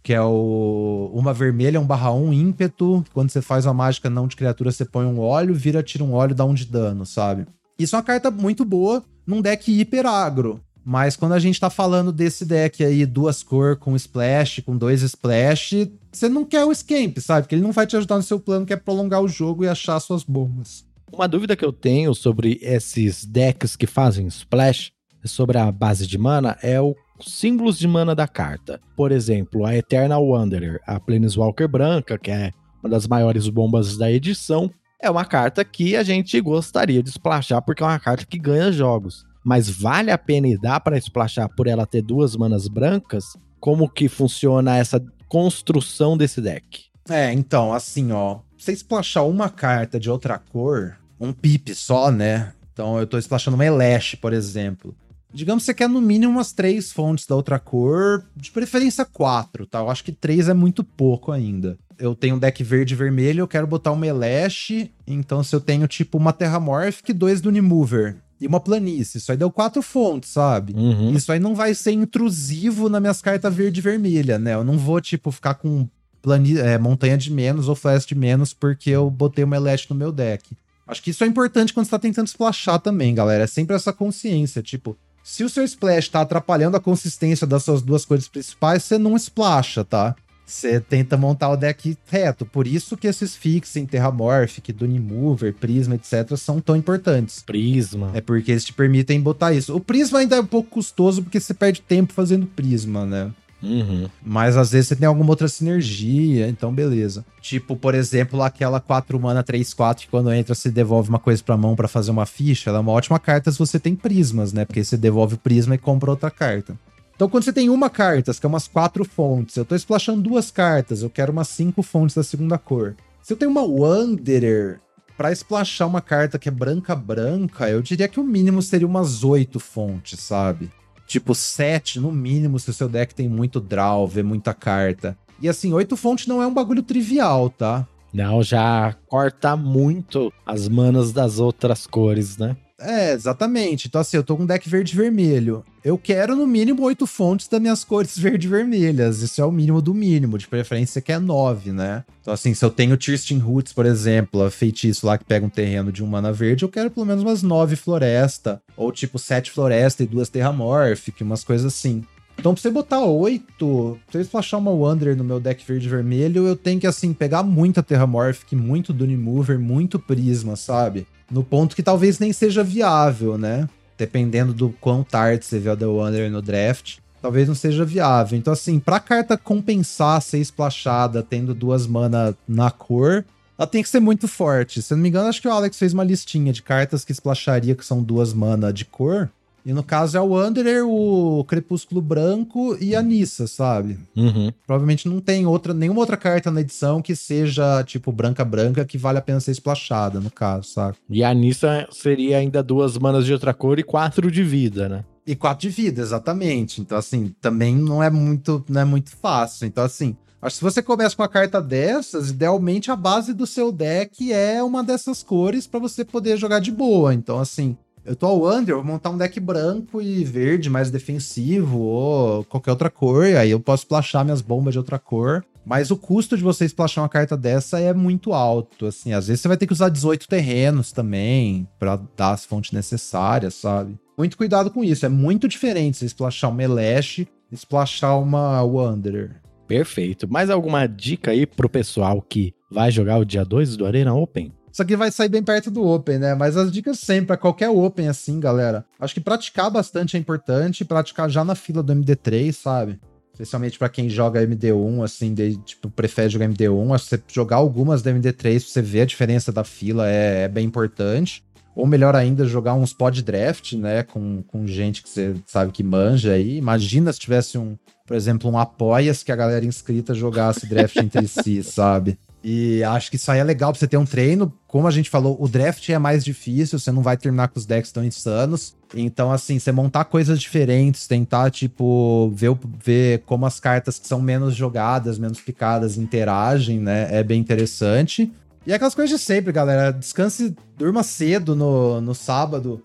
[SPEAKER 2] Que é o uma vermelha, um barra 1 ímpeto. Quando você faz uma mágica não de criatura, você põe um óleo, vira, tira um óleo, dá um de dano, sabe? Isso é uma carta muito boa num deck hiper agro. Mas quando a gente tá falando desse deck aí, duas cor com splash, com dois splash, você não quer o scamp, sabe? Porque ele não vai te ajudar no seu plano, que é prolongar o jogo e achar suas bombas.
[SPEAKER 1] Uma dúvida que eu tenho sobre esses decks que fazem splash, sobre a base de mana, é o símbolos de mana da carta. Por exemplo, a Eternal Wanderer, a Planeswalker branca, que é uma das maiores bombas da edição, é uma carta que a gente gostaria de splashar porque é uma carta que ganha jogos. Mas vale a pena e dá para splashar por ela ter duas manas brancas? Como que funciona essa construção desse deck?
[SPEAKER 2] É, então, assim, ó, você splashar uma carta de outra cor, um pip só, né? Então eu tô splashando uma Elash, por exemplo. Digamos que você quer no mínimo umas três fontes da outra cor, de preferência quatro, tá? Eu acho que três é muito pouco ainda. Eu tenho um deck verde e vermelho, eu quero botar uma Elash, então se eu tenho tipo uma Terramorphic, dois do Unimover e uma planície, isso aí deu quatro fontes, sabe? Uhum. Isso aí não vai ser intrusivo nas minhas cartas verde e vermelha, né? Eu não vou, tipo, ficar com plani é, montanha de menos ou flash de menos porque eu botei uma Elash no meu deck. Acho que isso é importante quando você tá tentando splashar também, galera. É sempre essa consciência, tipo, se o seu splash tá atrapalhando a consistência das suas duas cores principais, você não splasha, tá? Você tenta montar o deck reto. Por isso que esses fixem, Terramorphic, Mover, Prisma, etc. são tão importantes.
[SPEAKER 1] Prisma.
[SPEAKER 2] É porque eles te permitem botar isso. O Prisma ainda é um pouco custoso porque você perde tempo fazendo Prisma, né?
[SPEAKER 1] Uhum.
[SPEAKER 2] Mas às vezes você tem alguma outra sinergia, então beleza. Tipo, por exemplo, aquela 4 mana 3-4 que quando entra você devolve uma coisa pra mão para fazer uma ficha, ela é uma ótima carta se você tem prismas, né? Porque você devolve o prisma e compra outra carta. Então, quando você tem uma carta, que é umas quatro fontes, eu tô splashando duas cartas, eu quero umas cinco fontes da segunda cor. Se eu tenho uma Wanderer, pra splashar uma carta que é branca-branca, eu diria que o mínimo seria umas oito fontes, sabe? Tipo 7 no mínimo se o seu deck tem muito draw, vê muita carta. E assim, 8 fontes não é um bagulho trivial, tá?
[SPEAKER 1] Não, já corta muito as manas das outras cores, né?
[SPEAKER 2] É, exatamente. Então, assim, eu tô com um deck verde vermelho. Eu quero no mínimo oito fontes das minhas cores verde vermelhas. Isso é o mínimo do mínimo. De preferência, que é nove, né? Então, assim, se eu tenho Thirsting Roots, por exemplo, a feitiço lá que pega um terreno de um mana verde, eu quero pelo menos umas nove floresta. Ou tipo, sete floresta e duas terramorphic, umas coisas assim. Então, pra você botar oito, pra você splashar uma Wanderer no meu deck verde vermelho, eu tenho que, assim, pegar muita Terramorphic, muito Dune Mover, muito Prisma, sabe? No ponto que talvez nem seja viável, né? Dependendo do quão tarde você vê o The Wanderer no draft, talvez não seja viável. Então, assim, pra carta compensar ser splashada tendo duas mana na cor, ela tem que ser muito forte. Se eu não me engano, acho que o Alex fez uma listinha de cartas que splasharia que são duas mana de cor. E no caso é o Wanderer, o Crepúsculo Branco e a Nissa, sabe?
[SPEAKER 1] Uhum.
[SPEAKER 2] Provavelmente não tem outra, nenhuma outra carta na edição que seja, tipo, branca-branca que vale a pena ser splashada, no caso, sabe?
[SPEAKER 1] E a Nissa seria ainda duas manas de outra cor e quatro de vida, né?
[SPEAKER 2] E quatro de vida, exatamente. Então, assim, também não é muito, não é muito fácil. Então, assim, acho que se você começa com uma carta dessas, idealmente a base do seu deck é uma dessas cores para você poder jogar de boa. Então, assim, eu tô ao under, vou montar um deck branco e verde mais defensivo ou qualquer outra cor, e aí eu posso splashar minhas bombas de outra cor. Mas o custo de você splashar uma carta dessa é muito alto, assim, às vezes você vai ter que usar 18 terrenos também para dar as fontes necessárias, sabe? Muito cuidado com isso, é muito diferente você splashar uma Melash e splashar uma Wanderer.
[SPEAKER 1] Perfeito. Mais alguma dica aí pro pessoal que vai jogar o dia 2 do Arena Open?
[SPEAKER 2] Isso aqui vai sair bem perto do Open, né? Mas as dicas sempre, para qualquer Open assim, galera. Acho que praticar bastante é importante, praticar já na fila do MD3, sabe? Especialmente para quem joga MD1, assim, de, tipo, prefere jogar MD1. Acho que você jogar algumas da MD3 pra você ver a diferença da fila é, é bem importante. Ou melhor ainda, jogar uns pod draft, né? Com, com gente que você sabe que manja aí. Imagina se tivesse um, por exemplo, um apoias que a galera inscrita jogasse draft entre si, sabe? E acho que isso aí é legal pra você ter um treino. Como a gente falou, o draft é mais difícil, você não vai terminar com os decks tão insanos. Então, assim, você montar coisas diferentes, tentar, tipo, ver, ver como as cartas que são menos jogadas, menos picadas interagem, né? É bem interessante. E é aquelas coisas de sempre, galera. Descanse, durma cedo no, no sábado.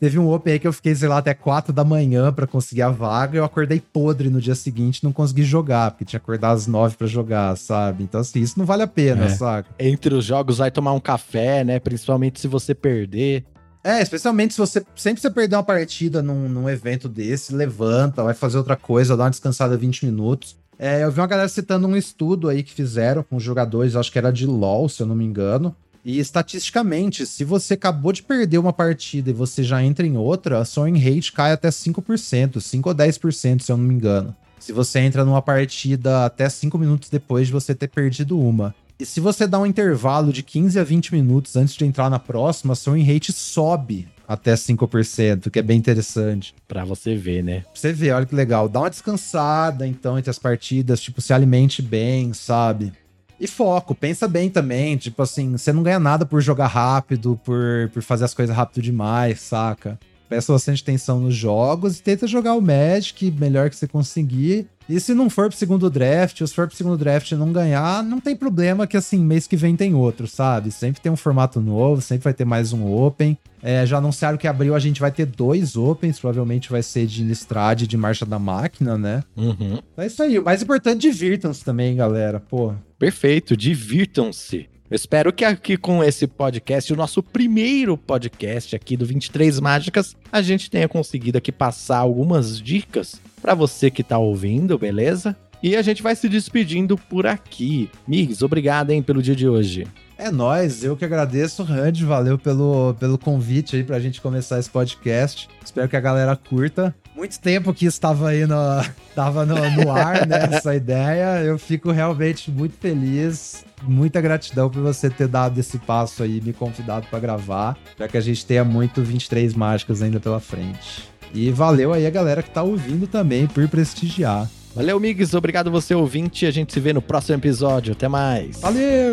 [SPEAKER 2] Teve um Open aí que eu fiquei, sei lá, até 4 da manhã para conseguir a vaga. Eu acordei podre no dia seguinte, não consegui jogar, porque tinha que acordar às 9 para jogar, sabe? Então, assim, isso não vale a pena,
[SPEAKER 1] É.
[SPEAKER 2] saca?
[SPEAKER 1] Entre os jogos, vai tomar um café, né? Principalmente se você perder.
[SPEAKER 2] É, especialmente se você sempre você perder uma partida num, num evento desse, levanta, vai fazer outra coisa, dá uma descansada 20 minutos. É, eu vi uma galera citando um estudo aí que fizeram com jogadores, acho que era de LoL, se eu não me engano. E estatisticamente, se você acabou de perder uma partida e você já entra em outra, a sua win rate cai até 5%, 5 ou 10%, se eu não me engano. Se você entra numa partida até 5 minutos depois de você ter perdido uma. E se você dá um intervalo de 15 a 20 minutos antes de entrar na próxima, seu win rate sobe até 5%, que é bem interessante.
[SPEAKER 1] Pra você ver, né?
[SPEAKER 2] Pra você ver, olha que legal. Dá uma descansada, então, entre as partidas, tipo, se alimente bem, sabe? E foco, pensa bem também, tipo assim, você não ganha nada por jogar rápido, por, por fazer as coisas rápido demais, saca? Presta bastante atenção nos jogos e tenta jogar o Magic melhor que você conseguir. E se não for pro segundo draft, ou se for pro segundo draft e não ganhar, não tem problema que assim, mês que vem tem outro, sabe? Sempre tem um formato novo, sempre vai ter mais um Open. É, já anunciaram que abril a gente vai ter dois Opens, provavelmente vai ser de Innistrad e de Marcha da Máquina, né?
[SPEAKER 1] Uhum.
[SPEAKER 2] É isso aí. O mais importante, divirtam-se também, galera. Pô,
[SPEAKER 1] Perfeito, divirtam-se. Eu espero que aqui com esse podcast, o nosso primeiro podcast aqui do 23 Mágicas, a gente tenha conseguido aqui passar algumas dicas para você que tá ouvindo, beleza? E a gente vai se despedindo por aqui. Migs, obrigado, hein, pelo dia de hoje.
[SPEAKER 2] É nóis, eu que agradeço, Randy, valeu pelo, pelo convite aí pra gente começar esse podcast. Espero que a galera curta. Muito tempo que estava aí no, tava no, no ar, né, essa ideia. Eu fico realmente muito feliz. Muita gratidão por você ter dado esse passo aí, me convidado pra gravar, para que a gente tenha muito 23 mágicas ainda pela frente. E valeu aí a galera que tá ouvindo também por prestigiar.
[SPEAKER 1] Valeu, Migs, obrigado você ouvinte. A gente se vê no próximo episódio. Até mais.
[SPEAKER 2] Valeu!